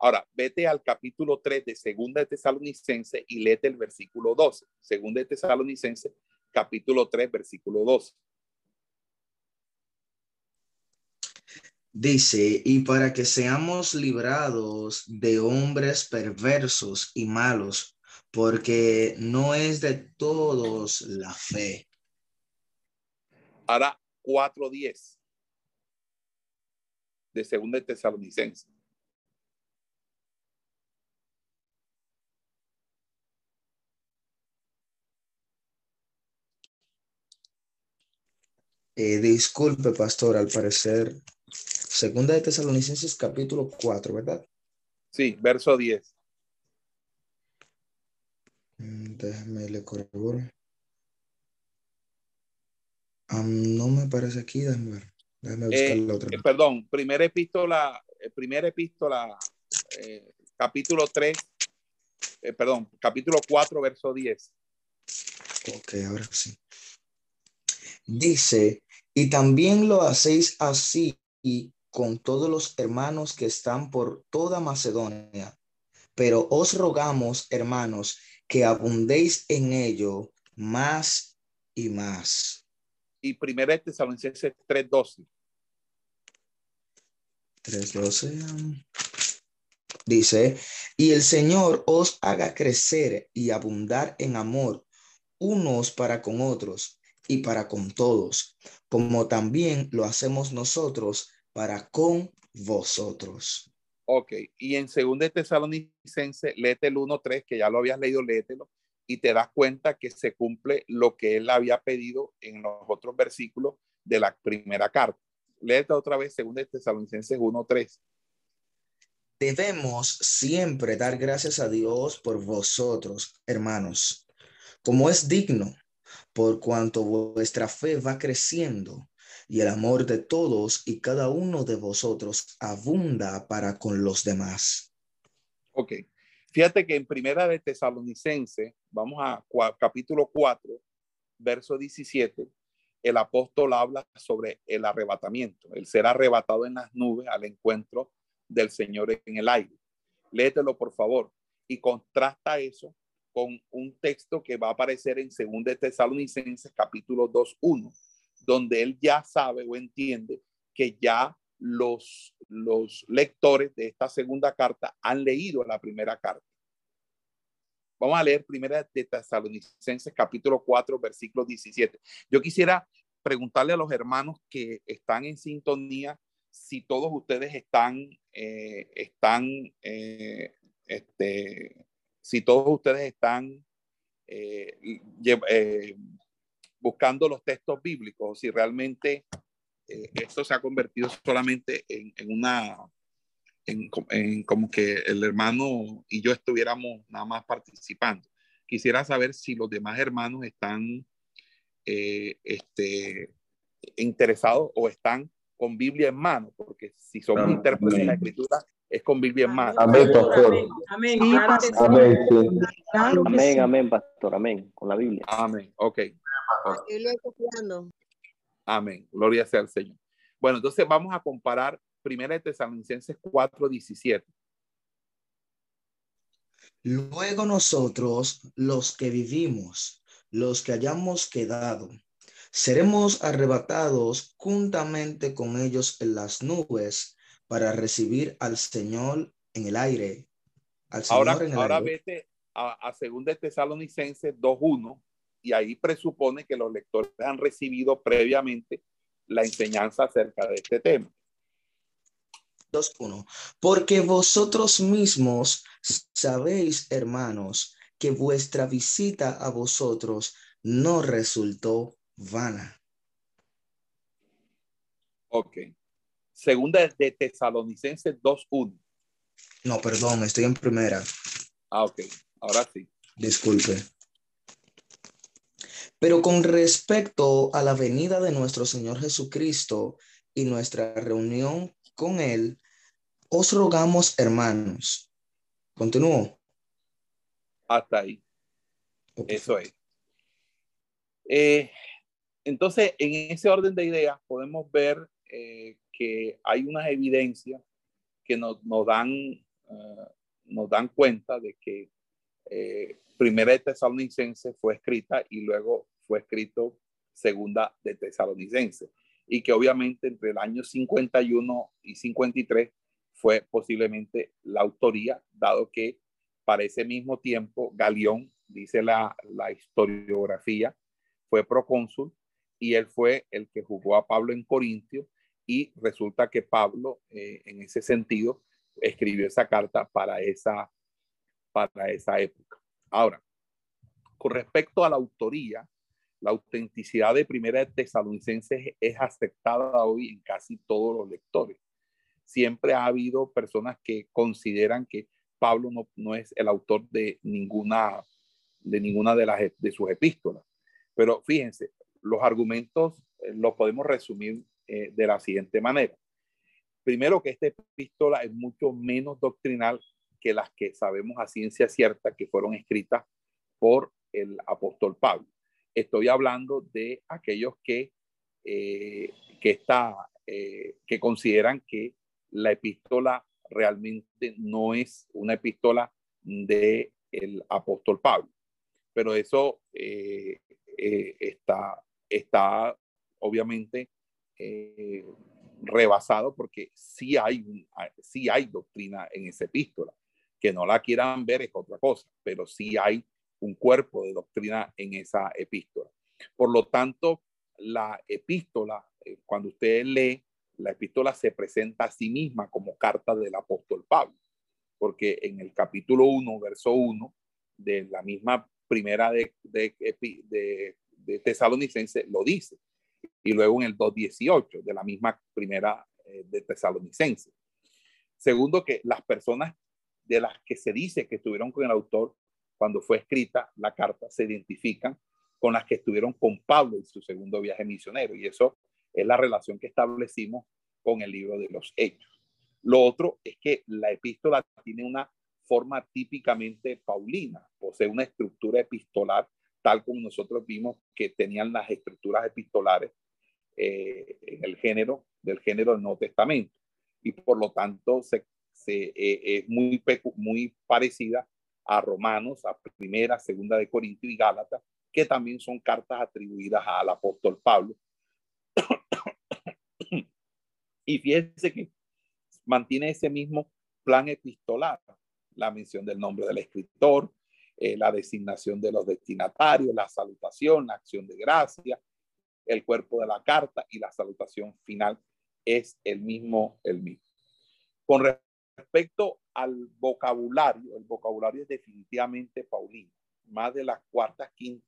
Ahora, vete al capítulo 3 de Segunda de Tesalonicense y léete el versículo 12. Segunda de Tesalonicense, capítulo 3, versículo 12. Dice, y para que seamos librados de hombres perversos y malos, porque no es de todos la fe. Ahora, 4.10 de Segunda de Tesalonicense. Eh, disculpe, pastor, al parecer, Segunda de Tesalonicenses capítulo 4, ¿verdad? Sí, verso 10. Mm, déjame le corroboro. no me parece aquí, déjame ver. Eh, eh, perdón, primera epístola, eh, primera epístola, capítulo 3, perdón, capítulo 4, verso 10. Ok, ahora sí. Dice, y también lo hacéis así y con todos los hermanos que están por toda Macedonia. pero os rogamos, hermanos, que abundéis en ello más y más. Y primera Tesalonicenses 3:12. 3:12 dice, y el Señor os haga crecer y abundar en amor unos para con otros y para con todos, como también lo hacemos nosotros para con vosotros. Ok, y en segundo de Tesalonicense, léete el 1.3, que ya lo habías leído, léetelo, y te das cuenta que se cumple lo que él había pedido en los otros versículos de la primera carta. Léete otra vez segundo de Tesalonicenses 1.3. Debemos siempre dar gracias a Dios por vosotros, hermanos, como es digno, por cuanto vuestra fe va creciendo y el amor de todos y cada uno de vosotros abunda para con los demás. Ok, fíjate que en primera de Tesalonicense, vamos a capítulo 4, verso 17, el apóstol habla sobre el arrebatamiento, el ser arrebatado en las nubes al encuentro del Señor en el aire. Léetelo, por favor, y contrasta eso con un texto que va a aparecer en 2 de Tesalonicenses capítulo 2.1, donde él ya sabe o entiende que ya los, los lectores de esta segunda carta han leído la primera carta. Vamos a leer primera de Tesalonicenses capítulo 4, versículo 17. Yo quisiera preguntarle a los hermanos que están en sintonía si todos ustedes están, eh, están, eh, este, si todos ustedes están eh, buscando los textos bíblicos, si realmente esto se ha convertido solamente en, una, en, como que el hermano y yo estuviéramos nada más participando. Quisiera saber si los demás hermanos están este, interesados o están con Biblia en mano, porque si somos amén. intérpretes de la escritura, es con Biblia en mano. Amén, pastor. Amén, amén, amén, pastor, amén, con la Biblia. Amén, ok. Amén, gloria sea al Señor. Bueno, entonces vamos a comparar Primera de Tesalonicenses 4, 17. Luego nosotros, los que vivimos, los que hayamos quedado, seremos arrebatados juntamente con ellos en las nubes para recibir al Señor en el aire. Al Señor ahora, en el ahora vete a, a 2 Tesalonicenses 2.1 y ahí presupone que los lectores han recibido previamente la enseñanza acerca de este tema. 2.1. Porque vosotros mismos sabéis, hermanos, que vuestra visita a vosotros no resultó vana. Ok. Segunda de Tesalonicenses 2.1. No, perdón, estoy en primera. Ah, ok. Ahora sí. Disculpe. Pero con respecto a la venida de nuestro Señor Jesucristo y nuestra reunión con Él, os rogamos, hermanos. Continúo. Hasta ahí. Eso es. Eh, entonces, en ese orden de ideas, podemos ver eh, que hay unas evidencias que nos, dan, eh, nos dan cuenta de que eh, Primera de Tesalonicense fue escrita y luego fue escrito Segunda de Tesalonicense y que obviamente entre el año 51 y 53 fue posiblemente la autoría, dado que para ese mismo tiempo Galeón, dice la, la historiografía, fue procónsul y él fue el que jugó a Pablo en Corintio y resulta que Pablo eh, en ese sentido escribió esa carta para esa, para esa época. Ahora, con respecto a la autoría, la autenticidad de Primera de Tesalonicenses es aceptada hoy en casi todos los lectores. Siempre ha habido personas que consideran que Pablo no, no es el autor de ninguna de ninguna de las de sus epístolas. Pero fíjense, los argumentos eh, los podemos resumir eh, de la siguiente manera. Primero que esta epístola es mucho menos doctrinal que las que sabemos a ciencia cierta que fueron escritas por el apóstol Pablo. Estoy hablando de aquellos que, eh, que, está, que consideran que la epístola realmente no es una epístola de el apóstol Pablo. Pero eso eh, eh, está, está obviamente eh, rebasado porque sí hay, sí hay doctrina en esa epístola. Que no la quieran ver es otra cosa, pero sí hay un cuerpo de doctrina en esa epístola. Por lo tanto, la epístola, cuando usted lee, la epístola se presenta a sí misma como carta del apóstol Pablo porque en el capítulo 1, verso 1 de la misma primera de, de, de, de Tesalonicense lo dice. Y luego en el 2.18 de la misma primera eh, de Tesalonicense. Segundo, que las personas de las que se dice que estuvieron con el autor cuando fue escrita la carta se identifican con las que estuvieron con Pablo en su segundo viaje misionero. Y eso es la relación que establecimos con el libro de los Hechos. Lo otro es que la epístola tiene una forma típicamente paulina, posee una estructura epistolar tal como nosotros vimos que tenían las estructuras epistolares eh, en el género del género del Nuevo Testamento y por lo tanto se, se eh, es muy, muy parecida a Romanos, a Primera, Segunda de Corintios y Gálatas, que también son cartas atribuidas al apóstol Pablo. y fíjense que mantiene ese mismo plan epistolar, la mención del nombre del escritor, eh, la designación de los destinatarios, la salutación, la acción de gracia, el cuerpo de la carta y la salutación final es el mismo, el mismo. Respecto al vocabulario, el vocabulario es definitivamente paulino. Más de las cuartas, quinta,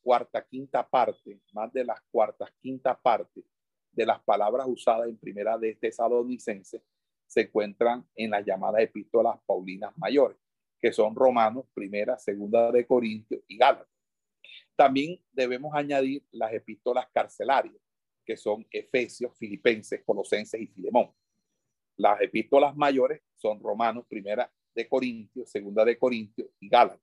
cuarta, quinta parte, más de las cuartas, quinta parte de las palabras usadas en primera de Tesalonicense se encuentran en las llamadas epístolas paulinas mayores, que son Romanos, Primera, Segunda de Corintios y Gálatas. También debemos añadir las epístolas carcelarias, que son Efesios, Filipenses, Colosenses y Filemón. Las epístolas mayores son Romanos, Primera de Corintios, Segunda de Corintios y Gálatas.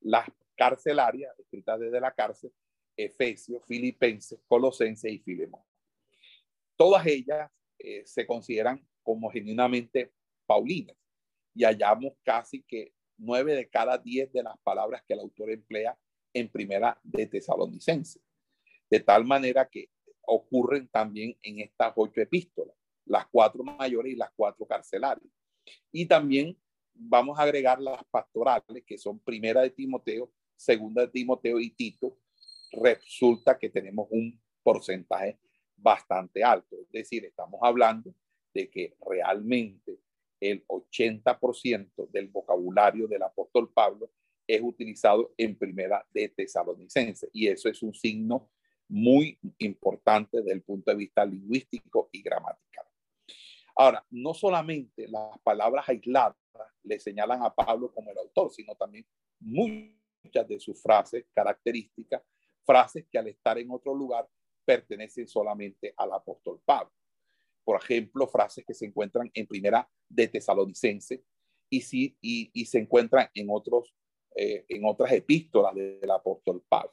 Las carcelarias, escritas desde la cárcel, Efesios, Filipenses, Colosenses y Filemón. Todas ellas eh, se consideran como genuinamente paulinas. Y hallamos casi que nueve de cada diez de las palabras que el autor emplea en primera de Tesalonicense. De tal manera que ocurren también en estas ocho epístolas, las cuatro mayores y las cuatro carcelarias. Y también vamos a agregar las pastorales, que son primera de Timoteo, segunda de Timoteo y Tito. Resulta que tenemos un porcentaje bastante alto. Es decir, estamos hablando de que realmente el 80% del vocabulario del apóstol Pablo es utilizado en primera de tesalonicense. Y eso es un signo muy importante desde el punto de vista lingüístico y gramatical. Ahora, no solamente las palabras aisladas le señalan a Pablo como el autor, sino también muchas de sus frases características, frases que al estar en otro lugar pertenecen solamente al apóstol Pablo por ejemplo, frases que se encuentran en primera de Tesalonicense y, sí, y, se encuentran en, otros, eh, en otras epístolas del apóstol Pablo.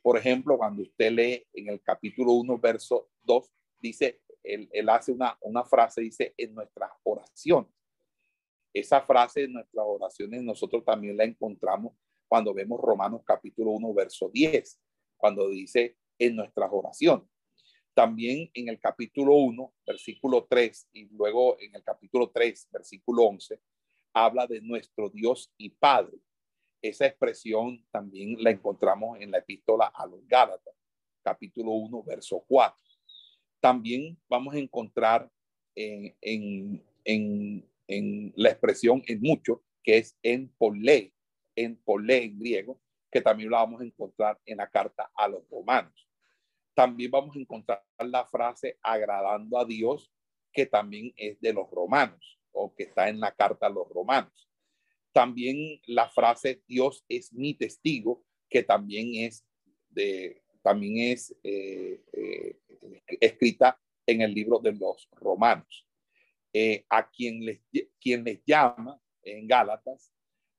Por ejemplo, cuando usted lee en el capítulo 1, verso 2, dice, él, él hace una, una frase, dice, en nuestras oraciones. Esa frase en nuestras oraciones nosotros también la encontramos cuando vemos Romanos capítulo 1, verso 10, cuando dice en nuestras oraciones. También en el capítulo 1, versículo 3, y luego en el capítulo 3, versículo 11, habla de nuestro Dios y Padre. Esa expresión también la encontramos en la epístola a los Gálatas, capítulo 1, verso 4. También vamos a encontrar en, en, en, la expresión en mucho, que es en polé, en polé en griego, que también la vamos a encontrar en la carta a los romanos también vamos a encontrar la frase agradando a Dios, que también es de los romanos o que está en la carta a los romanos. También la frase Dios es mi testigo, que también es, de, también es eh, eh, escrita en el libro de los romanos. Eh, a quien les, quien les llama en Gálatas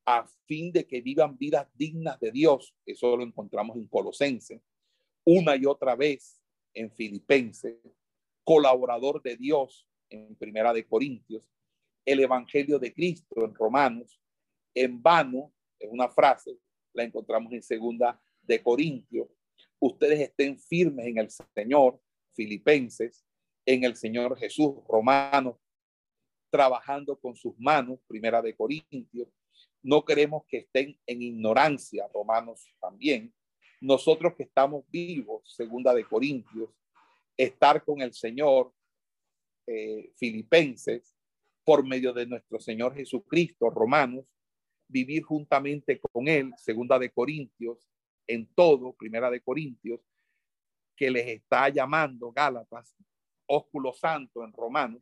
a fin de que vivan vidas dignas de Dios. Eso lo encontramos en Colosenses una y otra vez en Filipenses, colaborador de Dios en Primera de Corintios, el Evangelio de Cristo en Romanos, en vano, es una frase, la encontramos en segunda de Corintios. Ustedes estén firmes en el Señor, Filipenses, en el Señor Jesús, Romanos, trabajando con sus manos, primera de Corintios. No queremos que estén en ignorancia, Romanos también. Nosotros que estamos vivos, segunda de Corintios, estar con el Señor, eh, Filipenses, por medio de nuestro Señor Jesucristo, Romanos, vivir juntamente con Él, segunda de Corintios, en todo, primera de Corintios, que les está llamando Gálatas, ósculo santo en Romanos,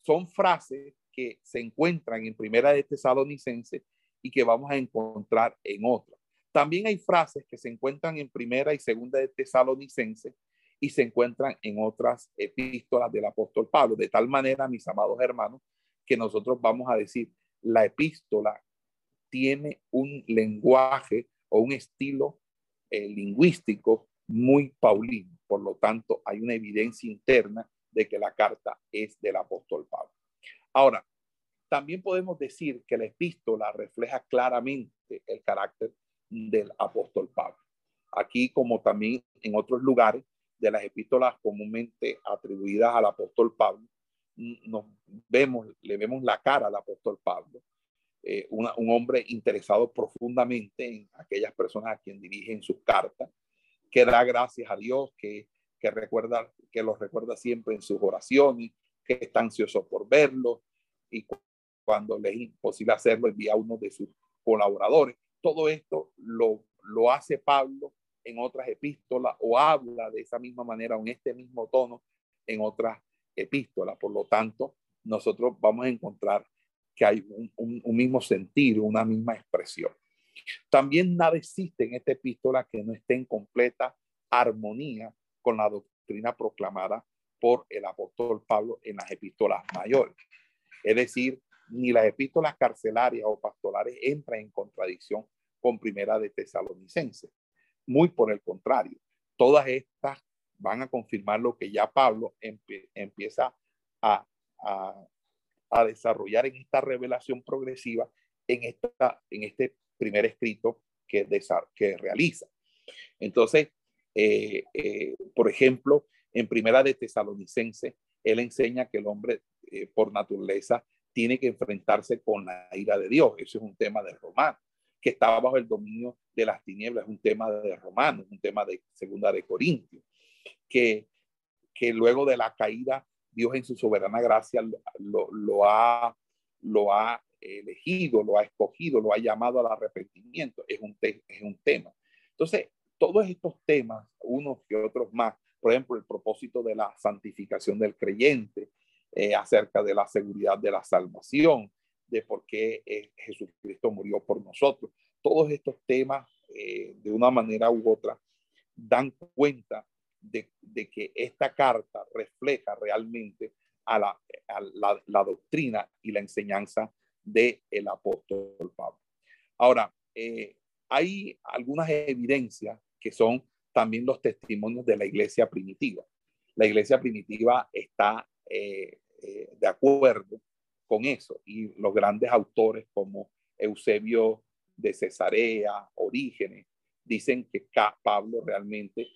son frases que se encuentran en primera de Tesalonicense y que vamos a encontrar en otra. También hay frases que se encuentran en primera y segunda de Tesalonicense y se encuentran en otras epístolas del apóstol Pablo. De tal manera, mis amados hermanos, que nosotros vamos a decir, la epístola tiene un lenguaje o un estilo eh, lingüístico muy paulino. Por lo tanto, hay una evidencia interna de que la carta es del apóstol Pablo. Ahora, también podemos decir que la epístola refleja claramente el carácter del apóstol Pablo. Aquí, como también en otros lugares, de las epístolas comúnmente atribuidas al apóstol Pablo, nos vemos, le vemos la cara al apóstol Pablo, eh, un hombre interesado profundamente en aquellas personas a quien dirigen sus cartas, que da gracias a Dios, que, que recuerda, que los recuerda siempre en sus oraciones, que está ansioso por verlo y cuando le es imposible hacerlo envía a uno de sus colaboradores. Todo esto lo, lo hace Pablo en otras epístolas o habla de esa misma manera o en este mismo tono en otras epístolas. Por lo tanto, nosotros vamos a encontrar que hay un, mismo sentido, una misma expresión. También nada existe en esta epístola que no esté en completa armonía con la doctrina proclamada por el apóstol Pablo en las epístolas mayores. Es decir, ni las epístolas carcelarias o pastorales entran en contradicción con primera de Tesalonicenses. Muy por el contrario, todas estas van a confirmar lo que ya Pablo empieza a, desarrollar en esta revelación progresiva en, esta, en este primer escrito que, que realiza. Entonces, eh, eh, por ejemplo, en primera de Tesalonicense, él enseña que el hombre eh, por naturaleza tiene que enfrentarse con la ira de Dios. Eso es un tema de Romano que estaba bajo el dominio de las tinieblas, es un tema de Romanos, un tema de Segunda de Corintios, que, que luego de la caída, Dios en su soberana gracia lo, lo, ha, lo ha elegido, lo ha escogido, lo ha llamado al arrepentimiento, es un, es un tema. Entonces, todos estos temas, unos que otros más, por ejemplo, el propósito de la santificación del creyente, eh, acerca de la seguridad de la salvación, de por qué eh, Jesucristo murió por nosotros. Todos estos temas, eh, de una manera u otra, dan cuenta de, que esta carta refleja realmente a la, la, doctrina y la enseñanza del el apóstol Pablo. Ahora, eh, hay algunas evidencias que son también los testimonios de la iglesia primitiva. La iglesia primitiva está de acuerdo con eso. Y los grandes autores como Eusebio de Cesarea, Orígenes, dicen que Pablo realmente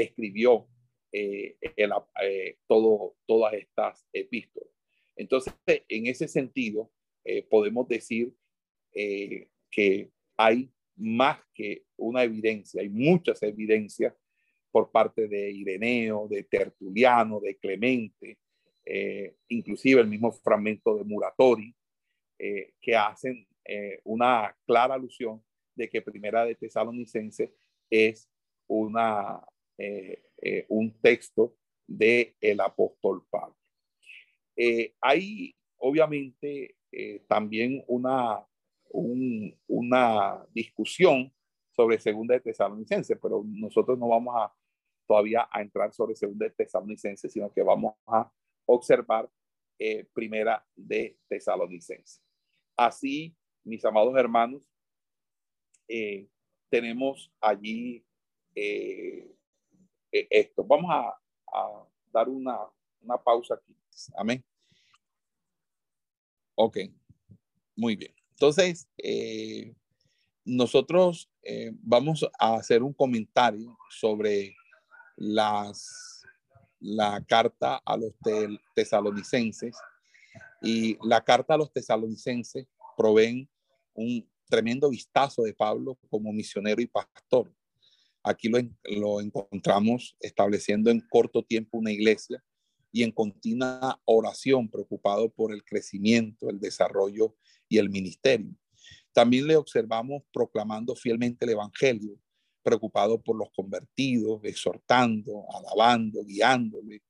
escribió eh, eh, todas estas epístolas. Entonces, en ese sentido, eh, podemos decir que hay más que una evidencia, hay muchas evidencias por parte de Ireneo, de Tertuliano, de Clemente, eh, inclusive el mismo fragmento de Muratori, eh, que hacen eh, una clara alusión de que Primera de Tesalonicense es una, un texto del el apóstol Pablo. hay obviamente también una, una discusión sobre Segunda de Tesalonicense, pero nosotros no vamos a todavía a entrar sobre Segunda de Tesalonicense, sino que vamos a observar eh, primera de Tesalonicense. Así, mis amados hermanos, eh, tenemos allí eh, esto. Vamos a, dar una, una pausa aquí. Amén. Ok, muy bien. Entonces, eh, nosotros eh, vamos a hacer un comentario sobre las, la carta a los tesalonicenses. Y la carta a los tesalonicenses proveen un tremendo vistazo de Pablo como misionero y pastor. Aquí lo, encontramos estableciendo en corto tiempo una iglesia y en continua oración, preocupado por el crecimiento, el desarrollo y el ministerio. También le observamos proclamando fielmente el Evangelio, preocupado por los convertidos, exhortando, alabando, guiándole,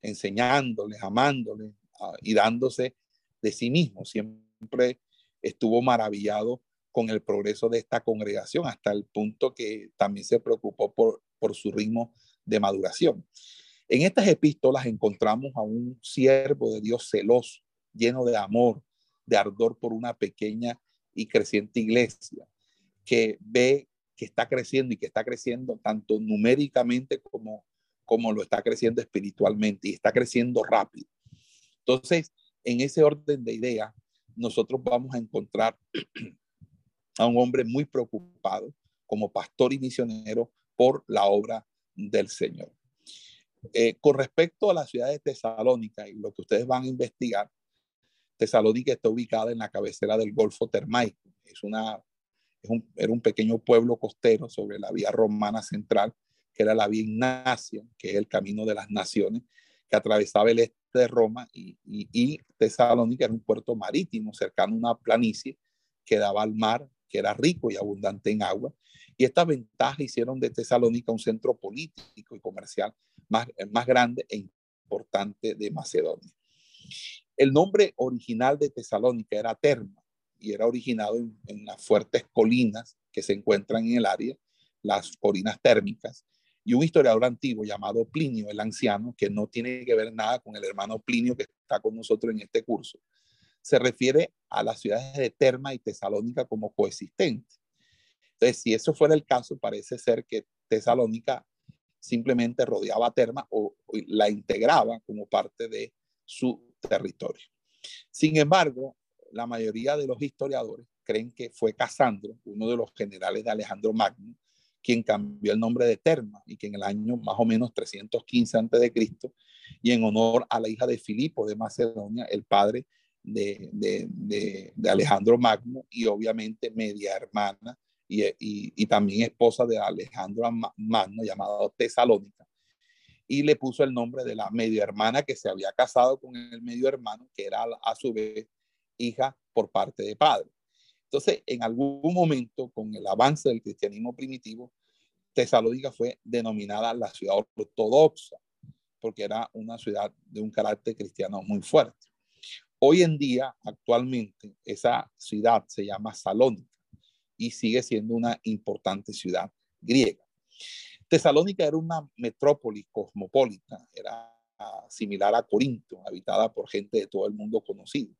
enseñándoles, amándoles ah, y dándose de sí mismo. Siempre estuvo maravillado con el progreso de esta congregación hasta el punto que también se preocupó por, por su ritmo de maduración. En estas epístolas encontramos a un siervo de Dios celoso, lleno de amor, de ardor por una pequeña y creciente iglesia, que ve que está creciendo y que está creciendo tanto numéricamente como, como lo está creciendo espiritualmente y está creciendo rápido. Entonces, en ese orden de ideas, nosotros vamos a encontrar a un hombre muy preocupado como pastor y misionero por la obra del Señor. Eh, con respecto a la ciudad de Tesalónica y lo que ustedes van a investigar, Tesalónica está ubicada en la cabecera del Golfo Termaico. Es una, es un, era un pequeño pueblo costero sobre la vía romana central, que era la vía Ignacia, que es el camino de las naciones, que atravesaba el este de Roma y, y, y Tesalónica era un puerto marítimo cercano a una planicie que daba al mar, que era rico y abundante en agua. Y estas ventajas hicieron de Tesalónica un centro político y comercial más, más grande e importante de Macedonia. El nombre original de Tesalónica era Terma y era originado en, las fuertes colinas que se encuentran en el área, las colinas térmicas, y un historiador antiguo llamado Plinio el Anciano, que no tiene que ver nada con el hermano Plinio que está con nosotros en este curso, se refiere a las ciudades de Terma y Tesalónica como coexistentes. Entonces, si eso fuera el caso, parece ser que Tesalónica simplemente rodeaba a Terma o, la integraba como parte de su territorio. Sin embargo, la mayoría de los historiadores creen que fue Casandro, uno de los generales de Alejandro Magno, quien cambió el nombre de Terma y que en el año más o menos 315 a.C. y en honor a la hija de Filipo de Macedonia, el padre de, de, de Alejandro Magno y obviamente media hermana y, también esposa de Alejandro Magno, llamado Tesalónica, y le puso el nombre de la medio hermana que se había casado con el medio hermano, que era a su vez hija por parte de padre. Entonces, en algún momento, con el avance del cristianismo primitivo, Tesalónica fue denominada la ciudad ortodoxa, porque era una ciudad de un carácter cristiano muy fuerte. Hoy en día, actualmente, esa ciudad se llama Salónica y sigue siendo una importante ciudad griega. Tesalónica era una metrópoli cosmopolita, era similar a Corinto, habitada por gente de todo el mundo conocido.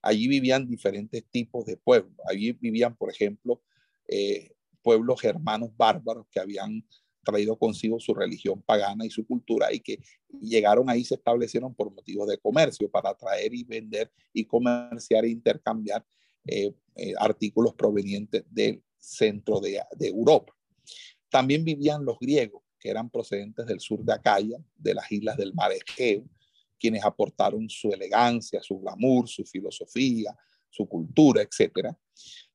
Allí vivían diferentes tipos de pueblos. Allí vivían, por ejemplo, eh, pueblos germanos bárbaros que habían traído consigo su religión pagana y su cultura y que llegaron ahí, se establecieron por motivos de comercio para traer y vender y comerciar e intercambiar eh, eh, artículos provenientes del centro de, Europa. También vivían los griegos, que eran procedentes del sur de Acaya, de las islas del mar Egeo, quienes aportaron su elegancia, su glamour, su filosofía, su cultura, etc.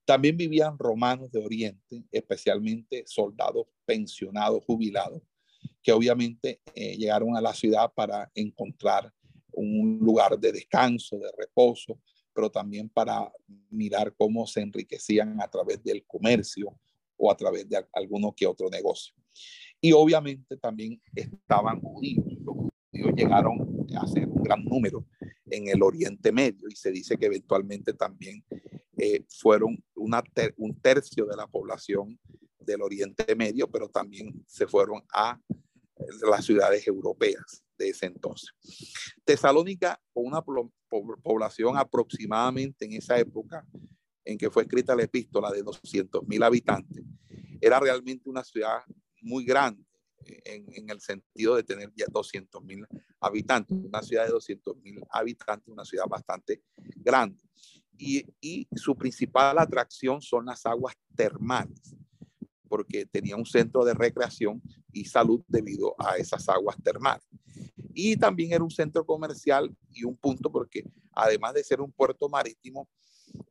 También vivían romanos de Oriente, especialmente soldados pensionados, jubilados, que obviamente eh, llegaron a la ciudad para encontrar un lugar de descanso, de reposo, pero también para mirar cómo se enriquecían a través del comercio o a través de alguno que otro negocio. Y obviamente también estaban judíos. Los judíos llegaron a ser un gran número en el Oriente Medio y se dice que eventualmente también eh, fueron un tercio de la población del Oriente Medio, pero también se fueron a las ciudades europeas de ese entonces. Tesalónica, con una población aproximadamente en esa época en que fue escrita la epístola de 200 mil habitantes, era realmente una ciudad muy grande en, en el sentido de tener ya 200 mil habitantes. Una ciudad de 200 mil habitantes, una ciudad bastante grande. Y, su principal atracción son las aguas termales, porque tenía un centro de recreación y salud debido a esas aguas termales. Y también era un centro comercial y un punto porque además de ser un puerto marítimo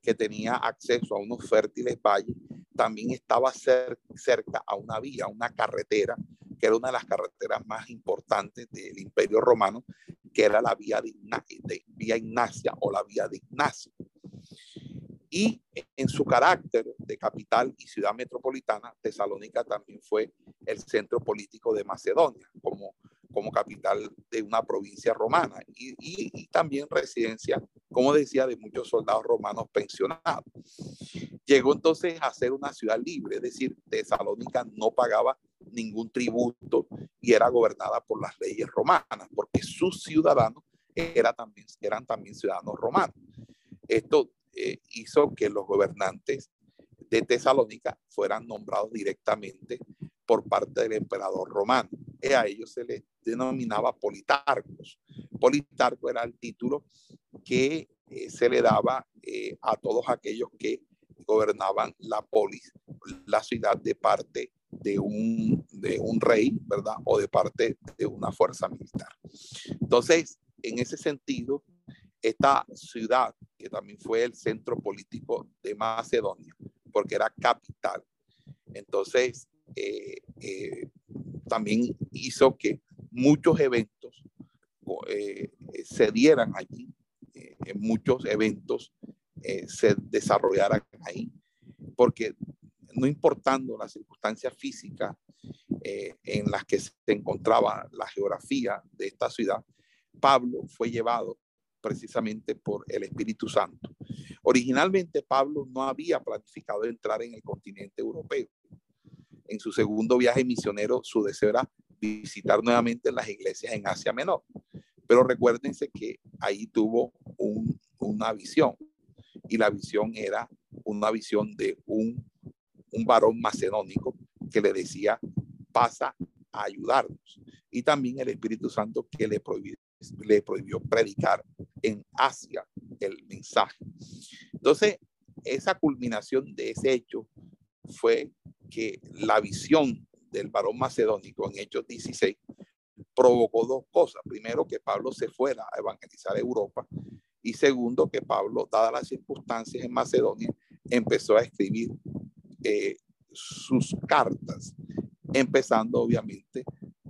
que tenía acceso a unos fértiles valles, también estaba cerca a una vía, una carretera, que era una de las carreteras más importantes del Imperio Romano, que era la vía, de, de vía Ignacia o la vía de Ignacio. Y en su carácter de capital y ciudad metropolitana, Tesalónica también fue el centro político de Macedonia, como, como capital de una provincia romana y, y, también residencia, como decía, de muchos soldados romanos pensionados. Llegó entonces a ser una ciudad libre, es decir, Tesalónica no pagaba ningún tributo y era gobernada por las leyes romanas, porque sus ciudadanos era también, eran también ciudadanos romanos. Esto eh, hizo que los gobernantes de Tesalónica fueran nombrados directamente por parte del emperador romano. Y a ellos se les denominaba politarcos. Politarco era el título que eh, se le daba eh, a todos aquellos que gobernaban la polis, la ciudad de parte de un, de un rey, ¿verdad? O de parte de una fuerza militar. Entonces, en ese sentido, esta ciudad, que también fue el centro político de Macedonia, porque era capital, entonces eh, eh, también hizo que muchos eventos eh, se dieran allí, muchos eventos se desarrollaran ahí, porque no importando las circunstancias físicas en las que se encontraba la geografía de esta ciudad, Pablo fue llevado precisamente por el Espíritu Santo. Originalmente Pablo no había planificado entrar en el continente europeo. En su segundo viaje misionero, su deseo era visitar nuevamente las iglesias en Asia Menor. Pero recuérdense que ahí tuvo una visión y la visión era una visión de un, un varón macedónico que le decía, pasa a ayudarnos. Y también el Espíritu Santo que le le prohibió predicar en Asia el mensaje. Entonces, esa culminación de ese hecho fue que la visión del varón macedónico en Hechos 16 provocó dos cosas. Primero, que Pablo se fuera a evangelizar Europa y segundo, que Pablo, dadas las circunstancias en Macedonia, empezó a escribir eh, sus cartas, empezando obviamente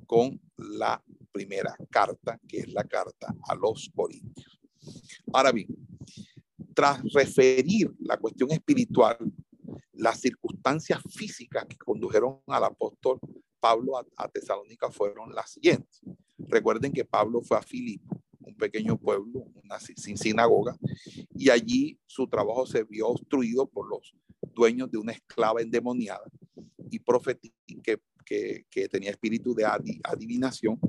con la primera carta, que es la carta a los Corintios. Ahora bien, tras referir la cuestión espiritual, las circunstancias físicas que condujeron al apóstol Pablo a, Tesalónica fueron las siguientes. Recuerden que Pablo fue a Filipo, un pequeño pueblo una, sin sinagoga, y allí su trabajo se vio obstruido por los dueños de una esclava endemoniada y que, que, que tenía espíritu de adivinación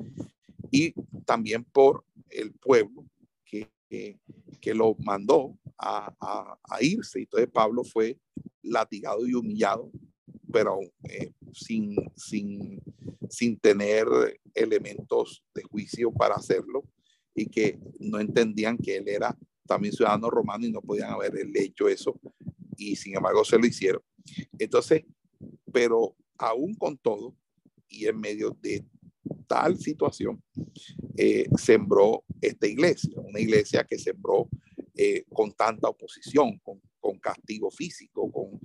y también por el pueblo que, que, lo mandó a, a, irse. Entonces Pablo fue latigado y humillado, pero eh, sin, sin, sin tener elementos de juicio para hacerlo y que no entendían que él era también ciudadano romano y no podían haber hecho eso y sin embargo se lo hicieron. Entonces, pero aún con todo y en medio de tal situación, eh, sembró esta iglesia, una iglesia que sembró eh, con tanta oposición, con, castigo físico, con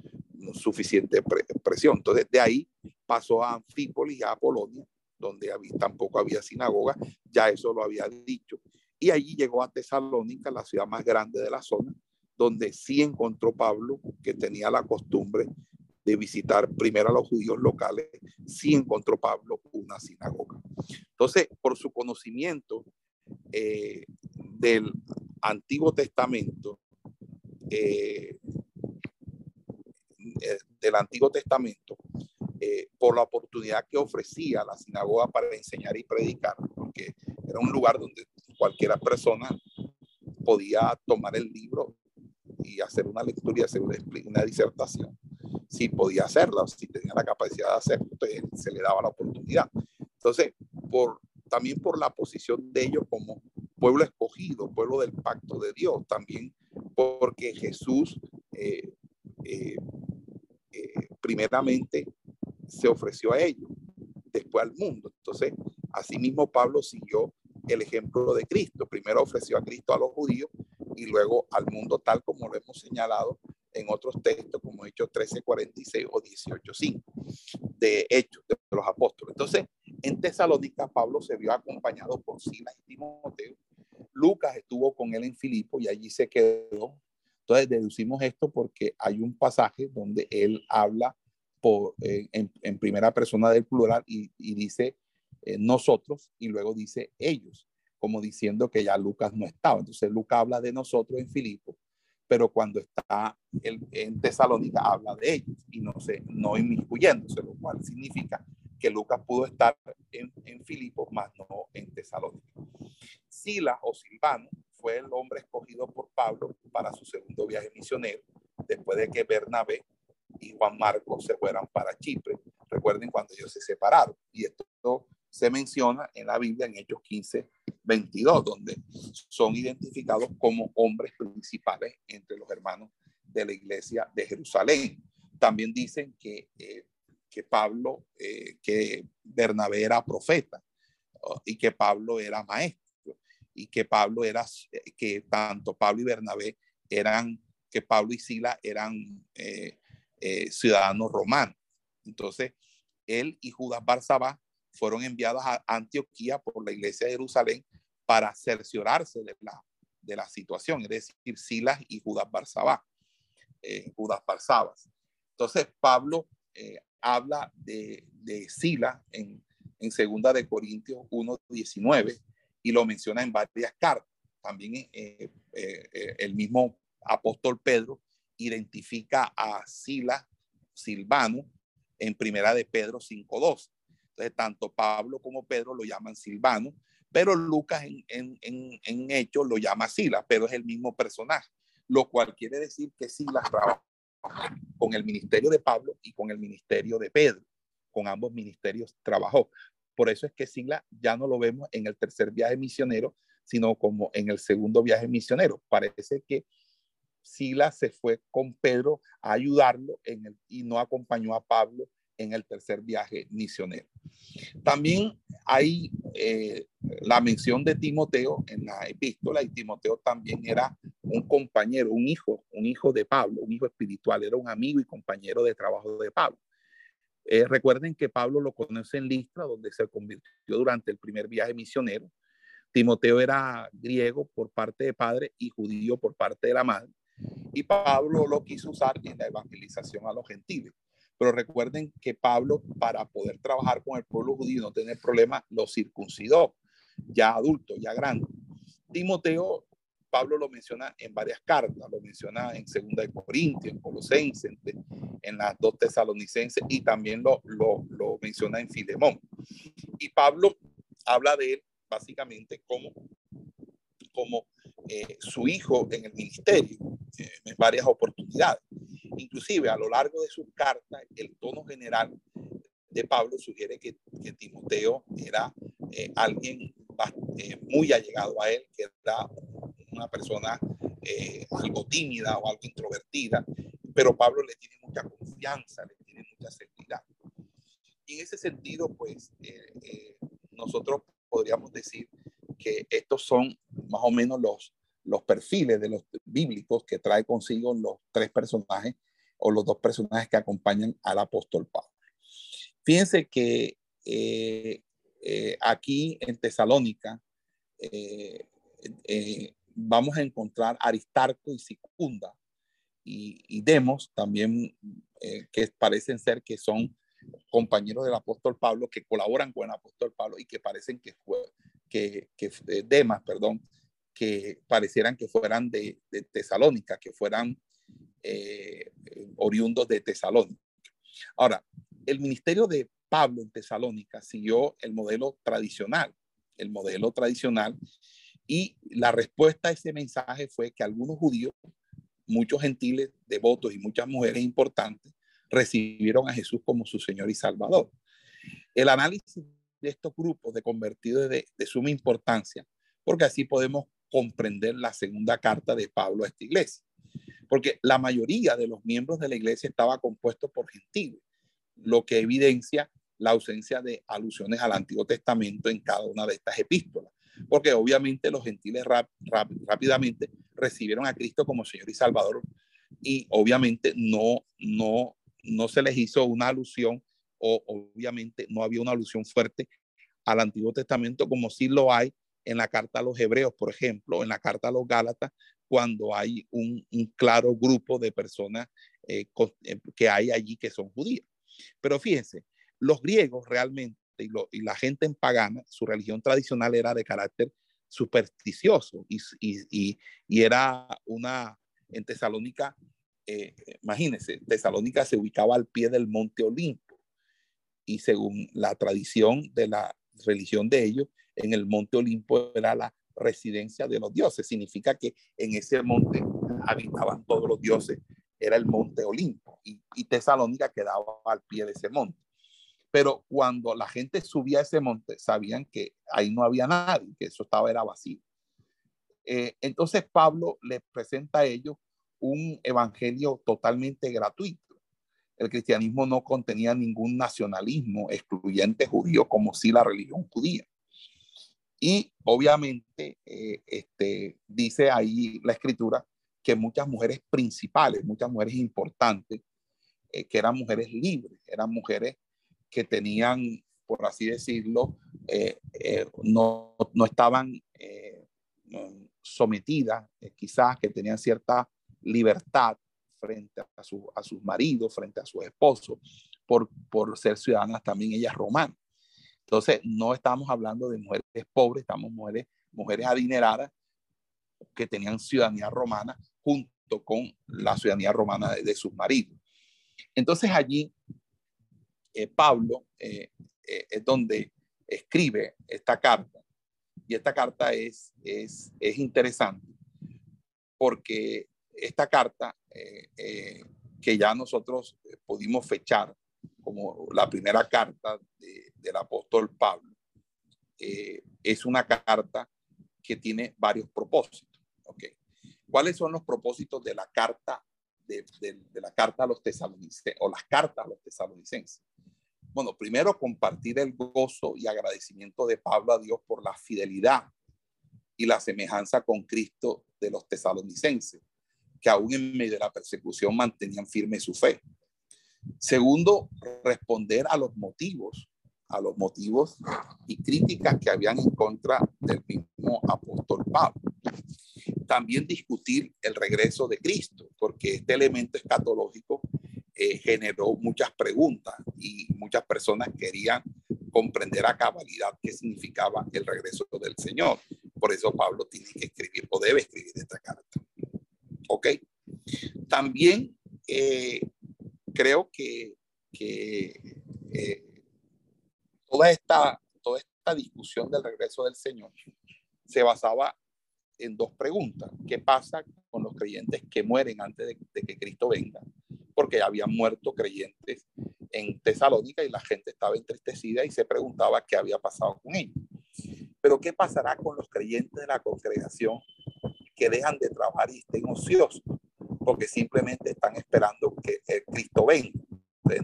suficiente presión. Entonces, de ahí pasó a Anfípolis a Polonia, donde había, tampoco había sinagoga, ya eso lo había dicho. Y allí llegó a Tesalónica, la ciudad más grande de la zona, donde sí encontró Pablo, que tenía la costumbre de visitar primero a los judíos locales, sí encontró Pablo una sinagoga. Entonces, por su conocimiento eh, del Antiguo Testamento, eh, eh, del Antiguo Testamento, por la oportunidad que ofrecía la sinagoga para enseñar y predicar, porque era un lugar donde cualquiera persona podía tomar el libro y hacer una lectura y hacer una disertación si podía hacerla, si tenía la capacidad de hacerlo, entonces se le daba la oportunidad. Entonces, también por la posición de ellos como pueblo escogido, pueblo del pacto de Dios, también porque Jesús eh, eh, eh, primeramente se ofreció a ellos, después al mundo. Entonces, asimismo Pablo siguió el ejemplo de Cristo. Primero ofreció a Cristo a los judíos y luego al mundo tal como lo hemos señalado en otros textos como Hechos 13:46 o 18:5 de Hechos de los Apóstoles. Entonces, en Tesalónica Pablo se vio acompañado por Silas y Timoteo. Lucas estuvo con él en Filipo y allí se quedó. Entonces deducimos esto porque hay un pasaje donde él habla por, eh, en, primera persona del plural y, dice eh, nosotros y luego dice ellos, como diciendo que ya Lucas no estaba. Entonces Lucas habla de nosotros en Filipo pero cuando está en Tesalónica habla de ellos y no sé, no inmiscuyéndose, lo cual significa que Lucas pudo estar en, en Filipos, más no en Tesalónica. Sila o Silvano fue el hombre escogido por Pablo para su segundo viaje misionero, después de que Bernabé y Juan Marcos se fueran para Chipre. Recuerden cuando ellos se separaron. Y esto se menciona en la Biblia en Hechos 15, 22, donde son identificados como hombres principales entre los hermanos de la iglesia de Jerusalén. También dicen que, eh, que Pablo, eh, que Bernabé era profeta y que Pablo era maestro y que Pablo era, que tanto Pablo y Bernabé eran, que Pablo y Sila eran eh, ciudadanos romanos. Entonces, él y Judas Barsabá fueron enviados a Antioquía por la iglesia de Jerusalén para cerciorarse de la, de la situación, es decir, Silas y Judas Barsabá, eh, Judas Barsabas. Entonces, Pablo eh, habla de, de Silas en, en segunda de Corintios 1.19 y lo menciona en varias cartas. También eh, el mismo apóstol Pedro identifica a Silas, Silvano, en primera de Pedro 5.2. Entonces, tanto Pablo como Pedro lo llaman Silvano, pero Lucas en, en, en, en Hechos lo llama Silas, pero es el mismo personaje, lo cual quiere decir que Silas trabaja con el ministerio de Pablo y con el ministerio de Pedro. Con ambos ministerios trabajó. Por eso es que Silas ya no lo vemos en el tercer viaje misionero, sino como en el segundo viaje misionero. Parece que Silas se fue con Pedro a ayudarlo en y no acompañó a Pablo en el tercer viaje misionero. También hay eh, la mención de Timoteo en la epístola y Timoteo también era un compañero, un hijo, un hijo de Pablo, un hijo espiritual, era un amigo y compañero de trabajo de Pablo. Eh, recuerden que Pablo lo conoce en Listra, donde se convirtió durante el primer viaje misionero. Timoteo era griego por parte de padre y judío por parte de la madre. Y Pablo lo quiso usar en la evangelización a los gentiles. Pero recuerden que Pablo, para poder trabajar con el pueblo judío no tener problemas, lo circuncidó, ya adulto, ya grande. Timoteo, Pablo lo menciona en varias cartas, lo menciona en Segunda de Corintios, en Colosenses, en las dos tesalonicenses y también lo, lo, lo menciona en Filemón. Y Pablo habla de él básicamente como, como eh, su hijo en el ministerio eh, en varias oportunidades. Inclusive a lo largo de sus cartas, el tono general de Pablo sugiere que, Timoteo era eh, alguien muy allegado a él, que era una persona algo tímida o algo introvertida, pero Pablo le tiene mucha confianza, le tiene mucha seguridad. Y en ese sentido, pues, nosotros podríamos decir que estos son más o menos los, los perfiles de los bíblicos que trae consigo los tres personajes o los dos personajes que acompañan al apóstol Pablo. Fíjense que eh, eh, aquí en Tesalónica eh, vamos a encontrar Aristarco y Sicunda y, y Demos también que parecen ser que son compañeros del apóstol Pablo que colaboran con el apóstol Pablo y que parecen que, que, que Demas, perdón, que parecieran que fueran de, Tesalónica, que fueran eh, oriundos de Tesalónica. Ahora, el ministerio de Pablo en Tesalónica siguió el modelo tradicional, el modelo tradicional, y la respuesta a ese mensaje fue que algunos judíos, muchos gentiles, devotos y muchas mujeres importantes recibieron a Jesús como su Señor y Salvador. El análisis de estos grupos de convertidos de, de suma importancia, porque así podemos comprender la segunda carta de Pablo a esta iglesia. Porque la mayoría de los miembros de la iglesia estaba compuesto por gentiles, lo que evidencia la ausencia de alusiones al Antiguo Testamento en cada una de estas epístolas. Porque obviamente los gentiles rápidamente recibieron a Cristo como Señor y Salvador y obviamente no, no, no se les hizo una alusión obviamente no había una alusión fuerte al Antiguo Testamento como sí lo hay en la carta a los Hebreos, por ejemplo, en la carta a los Gálatas, cuando hay un, claro grupo de personas eh, eh, que hay allí que son judías. Pero fíjense, los griegos realmente y, la gente en pagana, su religión tradicional era de carácter supersticioso y era una, en Tesalónica, eh, imagínense, Tesalónica se ubicaba al pie del monte Olimpo y según la tradición de la religión de ellos, en el monte Olimpo era la residencia de los dioses. Significa que en ese monte habitaban todos los dioses. Era el monte Olimpo y, Tesalónica quedaba al pie de ese monte. Pero cuando la gente subía a ese monte, sabían que ahí no había nadie, que eso estaba era vacío. Eh, entonces Pablo les presenta a ellos un evangelio totalmente gratuito. El cristianismo no contenía ningún nacionalismo excluyente judío como si la religión judía. Y obviamente, eh, este, dice ahí la escritura que muchas mujeres principales, muchas mujeres importantes, eh, que eran mujeres libres, eran mujeres que tenían, por así decirlo, eh, no, no, estaban sometidas, quizás que tenían cierta libertad frente a, su, a sus maridos, frente a sus esposos, por, ser ciudadanas también ellas romanas. Entonces, no estamos hablando de mujeres pobres, estamos mujeres, adineradas que tenían ciudadanía romana junto con la ciudadanía romana de, sus maridos. Entonces allí eh, Pablo eh, eh, es donde escribe esta carta. Y esta carta es, es interesante porque esta carta que ya nosotros pudimos fechar como la primera carta del apóstol Pablo, eh, es una carta que tiene varios propósitos. ¿okay? ¿Cuáles son los propósitos de la carta de, de, la carta a los tesalonicenses o las cartas a los tesalonicenses? Bueno, primero compartir el gozo y agradecimiento de Pablo a Dios por la fidelidad y la semejanza con Cristo de los tesalonicenses, que aún en medio de la persecución mantenían firme su fe. Segundo, responder a los motivos, a los motivos y críticas que habían en contra del mismo apóstol Pablo. También discutir el regreso de Cristo, porque este elemento escatológico eh, generó muchas preguntas y muchas personas querían comprender a cabalidad qué significaba el regreso del Señor. Por eso Pablo tiene que escribir o debe escribir esta carta. ¿Ok? También eh, creo que, eh, toda, esta, toda esta discusión del regreso del Señor se basaba en dos preguntas. ¿Qué pasa con los creyentes que mueren antes de, que Cristo venga? Porque habían muerto creyentes en Tesalónica y la gente estaba entristecida y se preguntaba qué había pasado con ellos. Pero ¿qué pasará con los creyentes de la congregación que dejan de trabajar y estén ociosos? porque simplemente están esperando que el Cristo venga.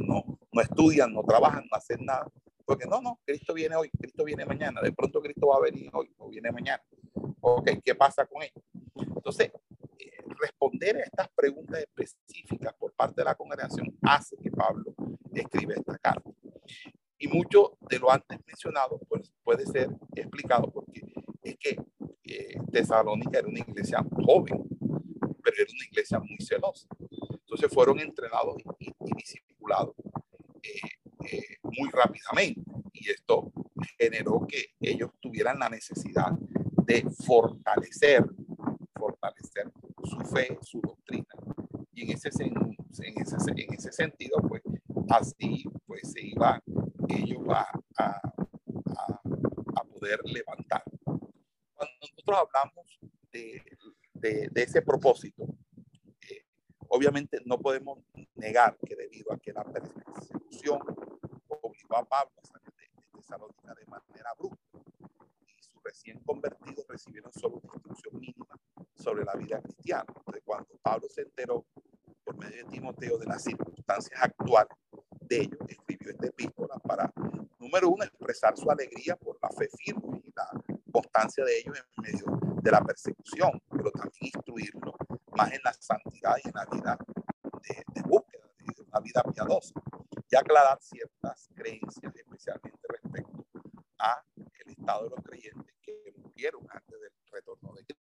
no, no estudian, no trabajan, no hacen nada. Porque no, no, Cristo viene hoy, Cristo viene mañana. De pronto Cristo va a venir hoy o viene mañana. Ok, ¿qué pasa con ellos? Entonces, eh, responder a estas preguntas específicas por parte de la congregación hace que Pablo escriba esta carta. Y mucho de lo antes mencionado pues, puede ser explicado porque es que eh, Tesalónica era una iglesia joven, pero era una iglesia muy celosa. Entonces fueron entrenados y, discipulados eh, eh, muy rápidamente y esto generó que ellos tuvieran la necesidad de fortalecer, fortalecer su fe, su doctrina. Y en ese, en ese, en ese sentido, pues así pues se iba ellos a, a, a poder levantar. Cuando nosotros hablamos de de, ese propósito, eh, obviamente no podemos negar que debido a que la persecución obligó a Pablo a salir de, Tesalónica de manera abrupta y su reciente recién convertidos recibieron solo una instrucción mínima sobre la vida cristiana. Entonces, cuando Pablo se enteró por medio de Timoteo de las circunstancias actuales de ellos, escribió esta epístola para, número uno, expresar su alegría por la fe firme y la constancia de ellos en medio de la persecución, pero también instruirlo más en la santidad y en la vida de, búsqueda, de una vida piadosa, y aclarar ciertas creencias, especialmente respecto a el estado de los creyentes que murieron antes del retorno de Cristo.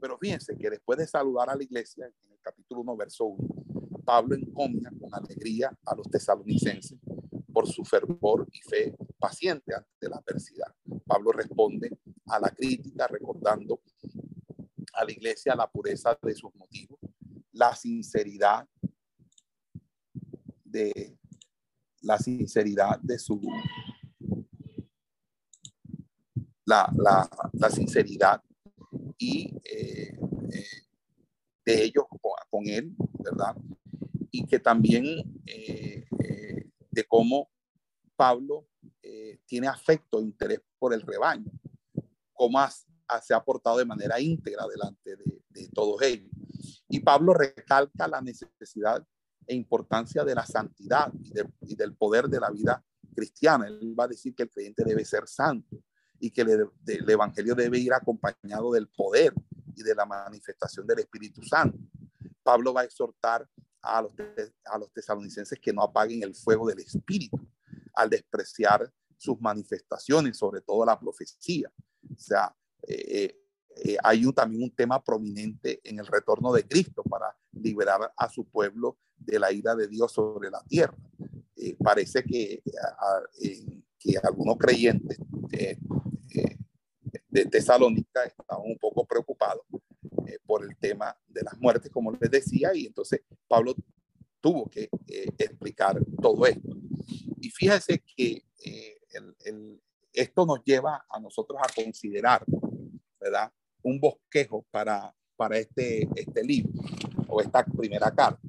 Pero fíjense que después de saludar a la iglesia, en el capítulo 1, verso 1, Pablo encomia con alegría a los tesalonicenses por su fervor y fe paciente ante la adversidad. Pablo responde a la crítica recordando a la iglesia la pureza de sus motivos, la sinceridad de la sinceridad de su la, la, sinceridad y eh, eh, de ellos con, con, él, ¿verdad? Y que también eh, eh de cómo Pablo eh, tiene afecto, interés por el rebaño, cómo has, se ha portado de manera íntegra delante de, de todos ellos. Y Pablo recalca la necesidad e importancia de la santidad y, de, y, del poder de la vida cristiana. Él va a decir que el creyente debe ser santo y que el, el, Evangelio debe ir acompañado del poder y de la manifestación del Espíritu Santo. Pablo va a exhortar a los, a los tesalonicenses que no apaguen el fuego del Espíritu al despreciar sus manifestaciones, sobre todo la profecía. O sea, eh, eh, hay un, también un tema prominente en el retorno de Cristo para liberar a su pueblo de la ira de Dios sobre la tierra. Eh, parece que, que, algunos creyentes de Tesalónica estaban un poco preocupados por el tema de las muertes, como les decía, y entonces Pablo tuvo que explicar todo esto. Y fíjese que eh, el, el, esto nos lleva a nosotros a considerar, ¿verdad? Un bosquejo para, para este, este libro o esta primera carta.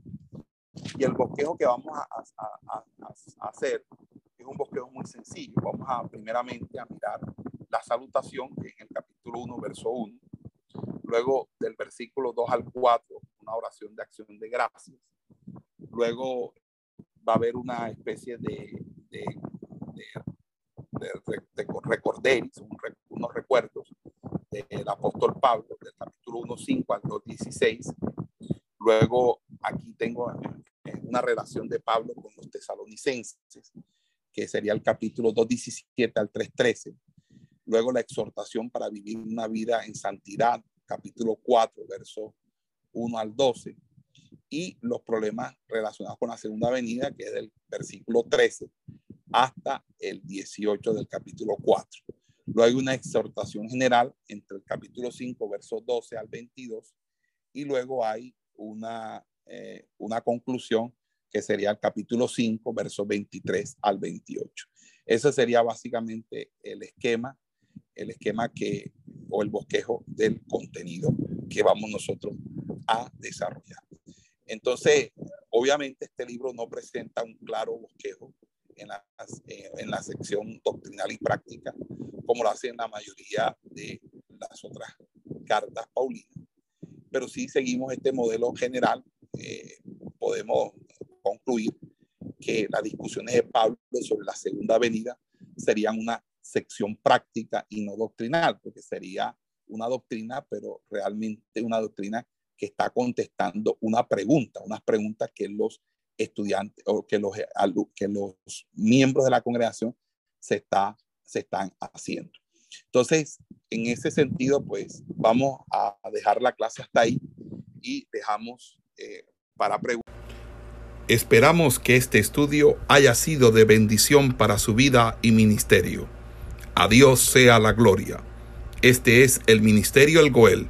Y el bosquejo que vamos a, a, a, hacer es un bosquejo muy sencillo. Vamos a primeramente a mirar la salutación, que es el capítulo 1, verso 1. Luego del versículo 2 al 4, una oración de acción de gracias. Luego va a haber una especie de, de, de, de recorderis, unos recuerdos del apóstol Pablo, del capítulo 1.5 al 2.16. Luego aquí tengo eh, una relación de Pablo con los tesalonicenses, que sería el capítulo 2.17 al 3.13. Luego la exhortación para vivir una vida en santidad, capítulo 4, verso 1 al 12 y los problemas relacionados con la segunda venida, que es del versículo 13 hasta el 18 del capítulo 4. Luego hay una exhortación general entre el capítulo 5, versos 12 al 22, y luego hay una, eh, una conclusión que sería el capítulo 5, versos 23 al 28. Ese sería básicamente el esquema, el esquema que, o el bosquejo del contenido que vamos nosotros a desarrollar. Entonces, obviamente este libro no presenta un claro bosquejo en la, en la sección doctrinal y práctica, como lo hacen la mayoría de las otras cartas paulinas. Pero si seguimos este modelo general, eh, podemos concluir que las discusiones de Pablo sobre la segunda venida serían una sección práctica y no doctrinal, porque sería una doctrina, pero realmente una doctrina que está contestando una pregunta, unas preguntas que los estudiantes o que los, que los miembros de la congregación se, está, se están haciendo. Entonces, en ese sentido, pues vamos a dejar la clase hasta ahí y dejamos eh, para preguntas. Esperamos que este estudio haya sido de bendición para su vida y ministerio. A Dios sea la gloria. Este es el Ministerio El Goel